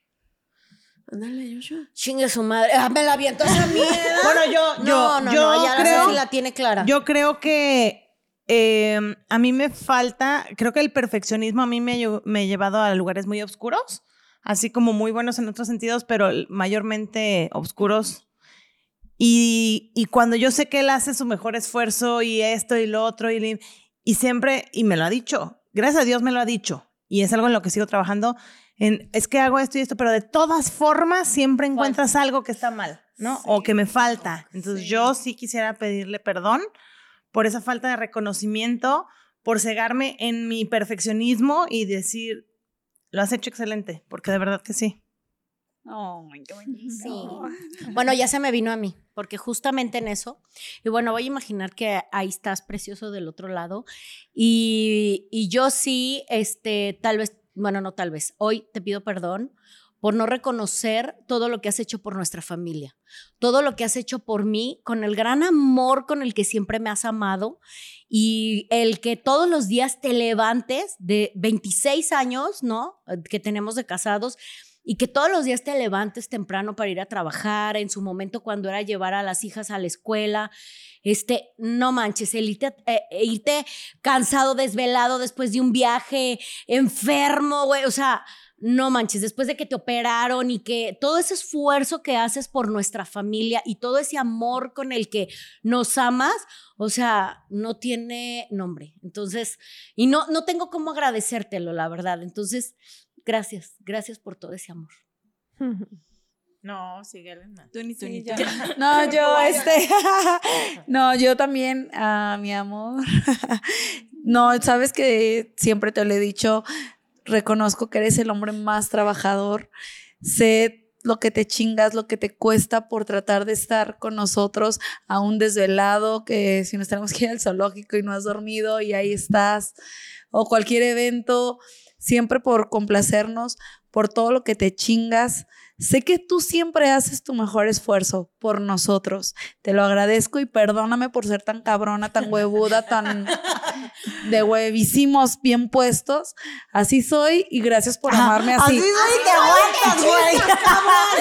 Ándale, Joshua. Chingue su madre. Ah, me la aviento esa mierda. Bueno, yo, yo, no, no, yo no, ya la creo, la tiene clara. yo creo que eh, a mí me falta, creo que el perfeccionismo a mí me, me ha llevado a lugares muy oscuros, así como muy buenos en otros sentidos, pero mayormente oscuros. Y, y cuando yo sé que él hace su mejor esfuerzo y esto y lo otro, y, siempre, y me lo ha dicho, gracias a Dios me lo ha dicho, y es algo en lo que sigo trabajando, en, es que hago esto y esto, pero de todas formas siempre encuentras algo que está mal, ¿no? O que me falta. Entonces yo sí quisiera pedirle perdón por esa falta de reconocimiento, por cegarme en mi perfeccionismo y decir, lo has hecho excelente, porque de verdad que sí. Ay, qué bonito. Sí. Bueno, ya se me vino a mí, porque justamente en eso, y bueno, voy a imaginar que ahí estás precioso del otro lado, y, y yo sí, este, tal vez, bueno, no tal vez, hoy te pido perdón por no reconocer todo lo que has hecho por nuestra familia, todo lo que has hecho por mí, con el gran amor con el que siempre me has amado y el que todos los días te levantes de 26 años, ¿no? Que tenemos de casados y que todos los días te levantes temprano para ir a trabajar, en su momento cuando era llevar a las hijas a la escuela, este, no manches, el irte, eh, eh, irte cansado, desvelado después de un viaje, enfermo, güey, o sea, no manches, después de que te operaron y que todo ese esfuerzo que haces por nuestra familia y todo ese amor con el que nos amas, o sea, no tiene nombre. Entonces, y no, no tengo cómo agradecértelo, la verdad. Entonces, gracias, gracias por todo ese amor. No, ma. Tú ni tú Sí, ni yo-. No, yo, este, no, yo también, ah, mi amor. No, sabes que siempre te lo he dicho, reconozco que eres el hombre más trabajador, sé lo que te chingas, lo que te cuesta por tratar de estar con nosotros, aún desvelado, que si nos tenemos que ir al zoológico y no has dormido y ahí estás, o cualquier evento, siempre por complacernos, por todo lo que te chingas. Sé que tú siempre haces tu mejor esfuerzo por nosotros. Te lo agradezco y perdóname por ser tan cabrona, tan huevuda, tan de huevísimos bien puestos. Así soy y gracias por amarme así. soy, te aguantas, güey.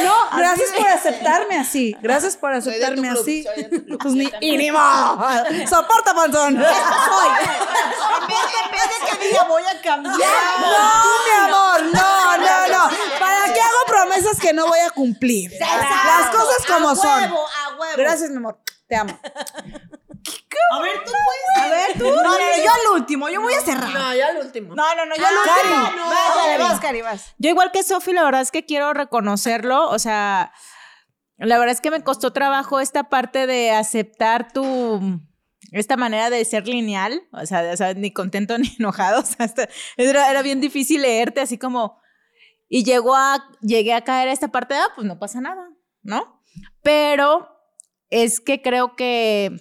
No, gracias por aceptarme así. Gracias por aceptarme así. Pues ni, y ni modo. Soporta, panzón. En vez de que diga voy a cambiar. No, mi amor, no, no, no. ¿Para qué hago promesas que no voy a cumplir? Las cosas como a son. Huevo, a huevo. Gracias, mi amor. Te amo. A ver, tú puedes. A ver, tú. No, no, yo al último, yo voy a cerrar. No, ya el último. No, no, no, yo Ah, lo Cari, último. vas, vas, Cari, vas. Yo igual que Sofi, la verdad es que quiero reconocerlo, o sea, la verdad es que me costó trabajo esta parte de aceptar tu esta manera de ser lineal, o sea, de- o sea, ni contento ni enojado, o sea, hasta- era, era bien difícil leerte así como y llegó a llegué a caer a esta parte de, ah, pues no pasa nada, ¿no? Pero es que creo que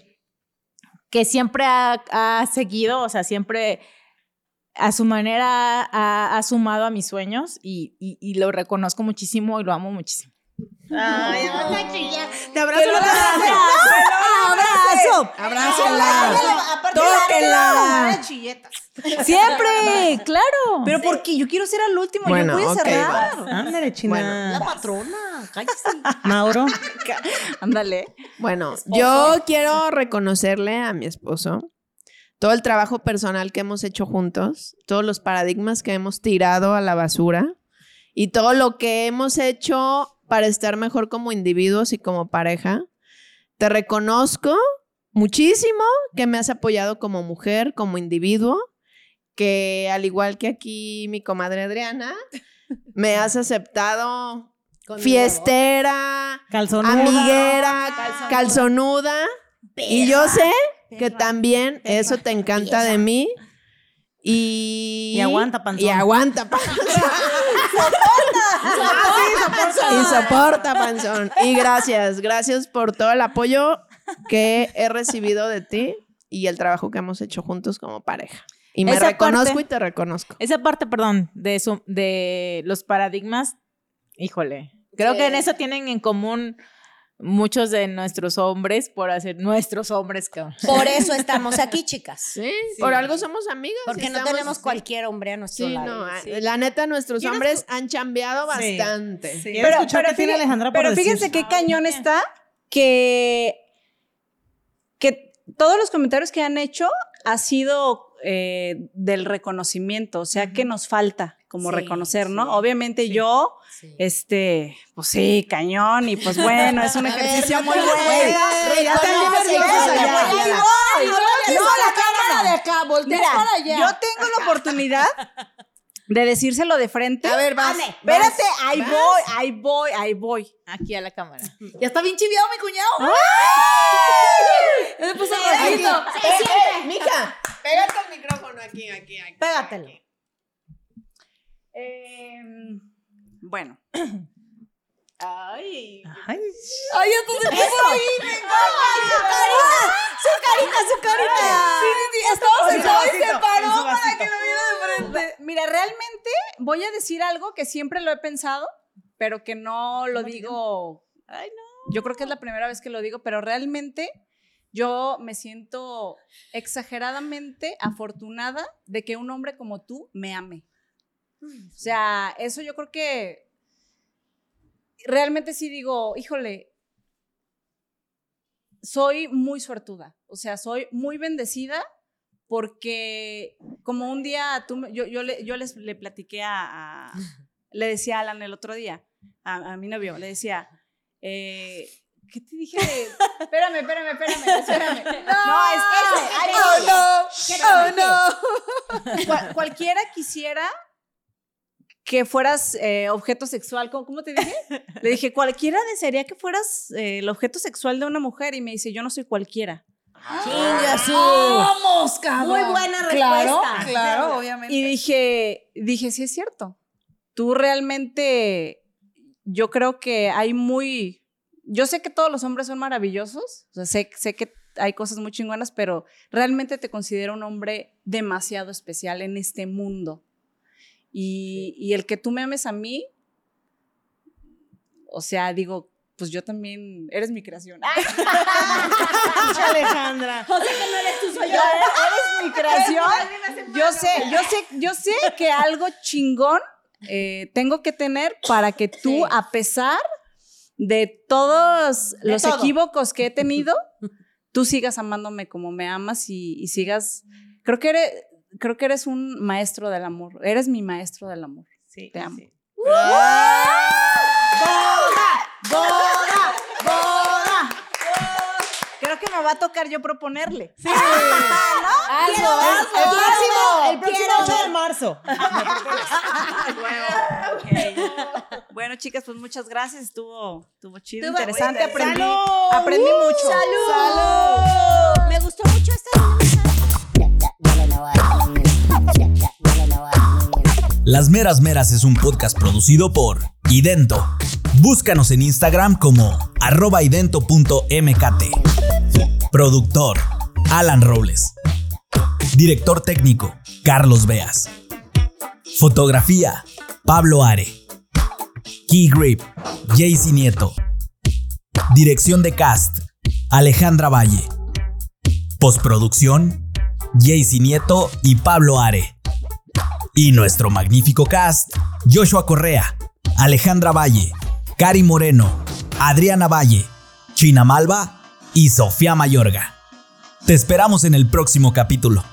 que siempre ha, ha seguido, o sea, siempre a su manera ha, sumado a mis sueños y- y lo reconozco muchísimo y lo amo muchísimo. Ay, vas a chillar. Te abrazo la ¡Abrazo! Abrázala. Aparte, Tóquenla. chilletas. Siempre, claro. Pero porque yo quiero ser al último, Bueno, yo voy a ok, cerrar. Ándale, china. La patrona, cállese. Mauro. Ándale. Bueno, yo quiero reconocerle a mi esposo todo el trabajo personal que hemos hecho juntos, todos los paradigmas que hemos tirado a la basura y todo lo que hemos hecho para estar mejor como individuos y como pareja. Te reconozco muchísimo que me has apoyado como mujer, como individuo, que al igual que aquí mi comadre Adriana, me has aceptado fiestera, Calzonuda. amiguera, calzonuda. Y yo sé que también eso te encanta de mí. Y, Y aguanta, panzón. Y aguanta, panzón. Y soporta, panzón. Y gracias, gracias por todo el apoyo que he recibido de ti y el trabajo que hemos hecho juntos como pareja. Y me Esa reconozco parte- y te reconozco. Esa parte, perdón, de eso, de los paradigmas, híjole, creo que en eso tienen en común muchos de nuestros hombres por hacer nuestros hombres, cabrón. Por eso estamos aquí, chicas. Sí, por algo somos amigas. Porque no estamos- tenemos cualquier hombre a nuestro Sí, lado. no, ah, la neta, nuestros ¿Quieres hombres han chambeado Sí. bastante. ¿Quieres escuchar qué tiene fíjate- Alejandra pero decir? fíjense qué cañón está que, que todos los comentarios que han hecho ha sido eh, del reconocimiento, o sea, que nos falta como Sí, reconocer, ¿no? sí, Obviamente yo, este, pues sí, cañón, y pues bueno, es un ver, ejercicio muy bueno. Ya, no, la cámara de acá, voltea para allá. yo tengo la oportunidad de decírselo de frente. A ver, vas. Ane, Espérate, ahí voy, ahí voy, ahí voy. Aquí a la cámara. Ya está bien chiviado mi cuñado. Me puso rojito. Mija, pégate el micrófono aquí, aquí, aquí. Pégatelo. Em, bueno. Ay. Ay, Ay, entonces puso ahí. Su carita, su carita. Sí, sí, sí, estaba sentado y se paró su para que lo viera de frente. Mira, realmente voy a decir algo que siempre lo he pensado, pero que no lo digo. Ay, no. Yo creo que es la primera vez que lo digo, pero realmente yo me siento exageradamente afortunada de que un hombre como tú me ame. O sea, eso yo creo que realmente sí digo, híjole, soy muy suertuda, o sea, soy muy bendecida porque como un día tú, yo, yo, le, yo les le platiqué a, a- le decía a Alan el otro día, a, a mi novio, le decía, eh, ¿qué te dije? espérame, espérame, espérame, espérame. No, espérame. ahí Oh, voy. no. Oh, no. Cual- cualquiera quisiera que fueras eh, objeto sexual. ¿Cómo, cómo te dije? Le dije, cualquiera desearía que fueras eh, el objeto sexual de una mujer. Y me dice, yo no soy cualquiera. Chinga su. ¡Vamos, cabrón! Muy buena Claro, respuesta. claro, obviamente. Y dije, dije, sí es cierto. Tú realmente, yo creo que hay muy, yo sé que todos los hombres son maravillosos, o sea, sé, sé que hay cosas muy chingonas, pero realmente te considero un hombre demasiado especial en este mundo. Y, y el que tú me ames a mí, o sea, digo, pues yo también, eres mi creación. Pinche Alejandra. O sea que no eres tú, soy yo. eres mi creación. Yo sé, yo sé, yo sé que algo chingón eh, tengo que tener para que tú, Sí. a pesar de todos De los todo. equívocos que he tenido, tú sigas amándome como me amas y, y sigas. Creo que eres, creo que eres un maestro del amor. Eres mi maestro del amor. Sí, Te amo. sí. ¡Boda! ¡Boda! Creo que me va a tocar yo proponerle. Sí. El próximo, el próximo quiero 8 de marzo. Bueno, chicas, pues muchas gracias. Estuvo, estuvo chido, Estuvo- interesante. Aprendí, ¡Salud! aprendí mucho. ¡Salud! Me gustó mucho esta. Las Meras Meras es un podcast producido por Idento. Búscanos en Instagram como arroba idento.mkt. Productor, Alan Robles. Director técnico, Carlos Beas. Fotografía, Pablo Are. Key Grip, Jaycee Nieto. Dirección de cast, Alejandra Valle. Postproducción, Jaycee Nieto y Pablo Are. Y nuestro magnífico cast, Joshua Correa, Alejandra Valle, Cari Moreno, Adriana Valle, China Malva y Sofía Mayorga. Te esperamos en el próximo capítulo.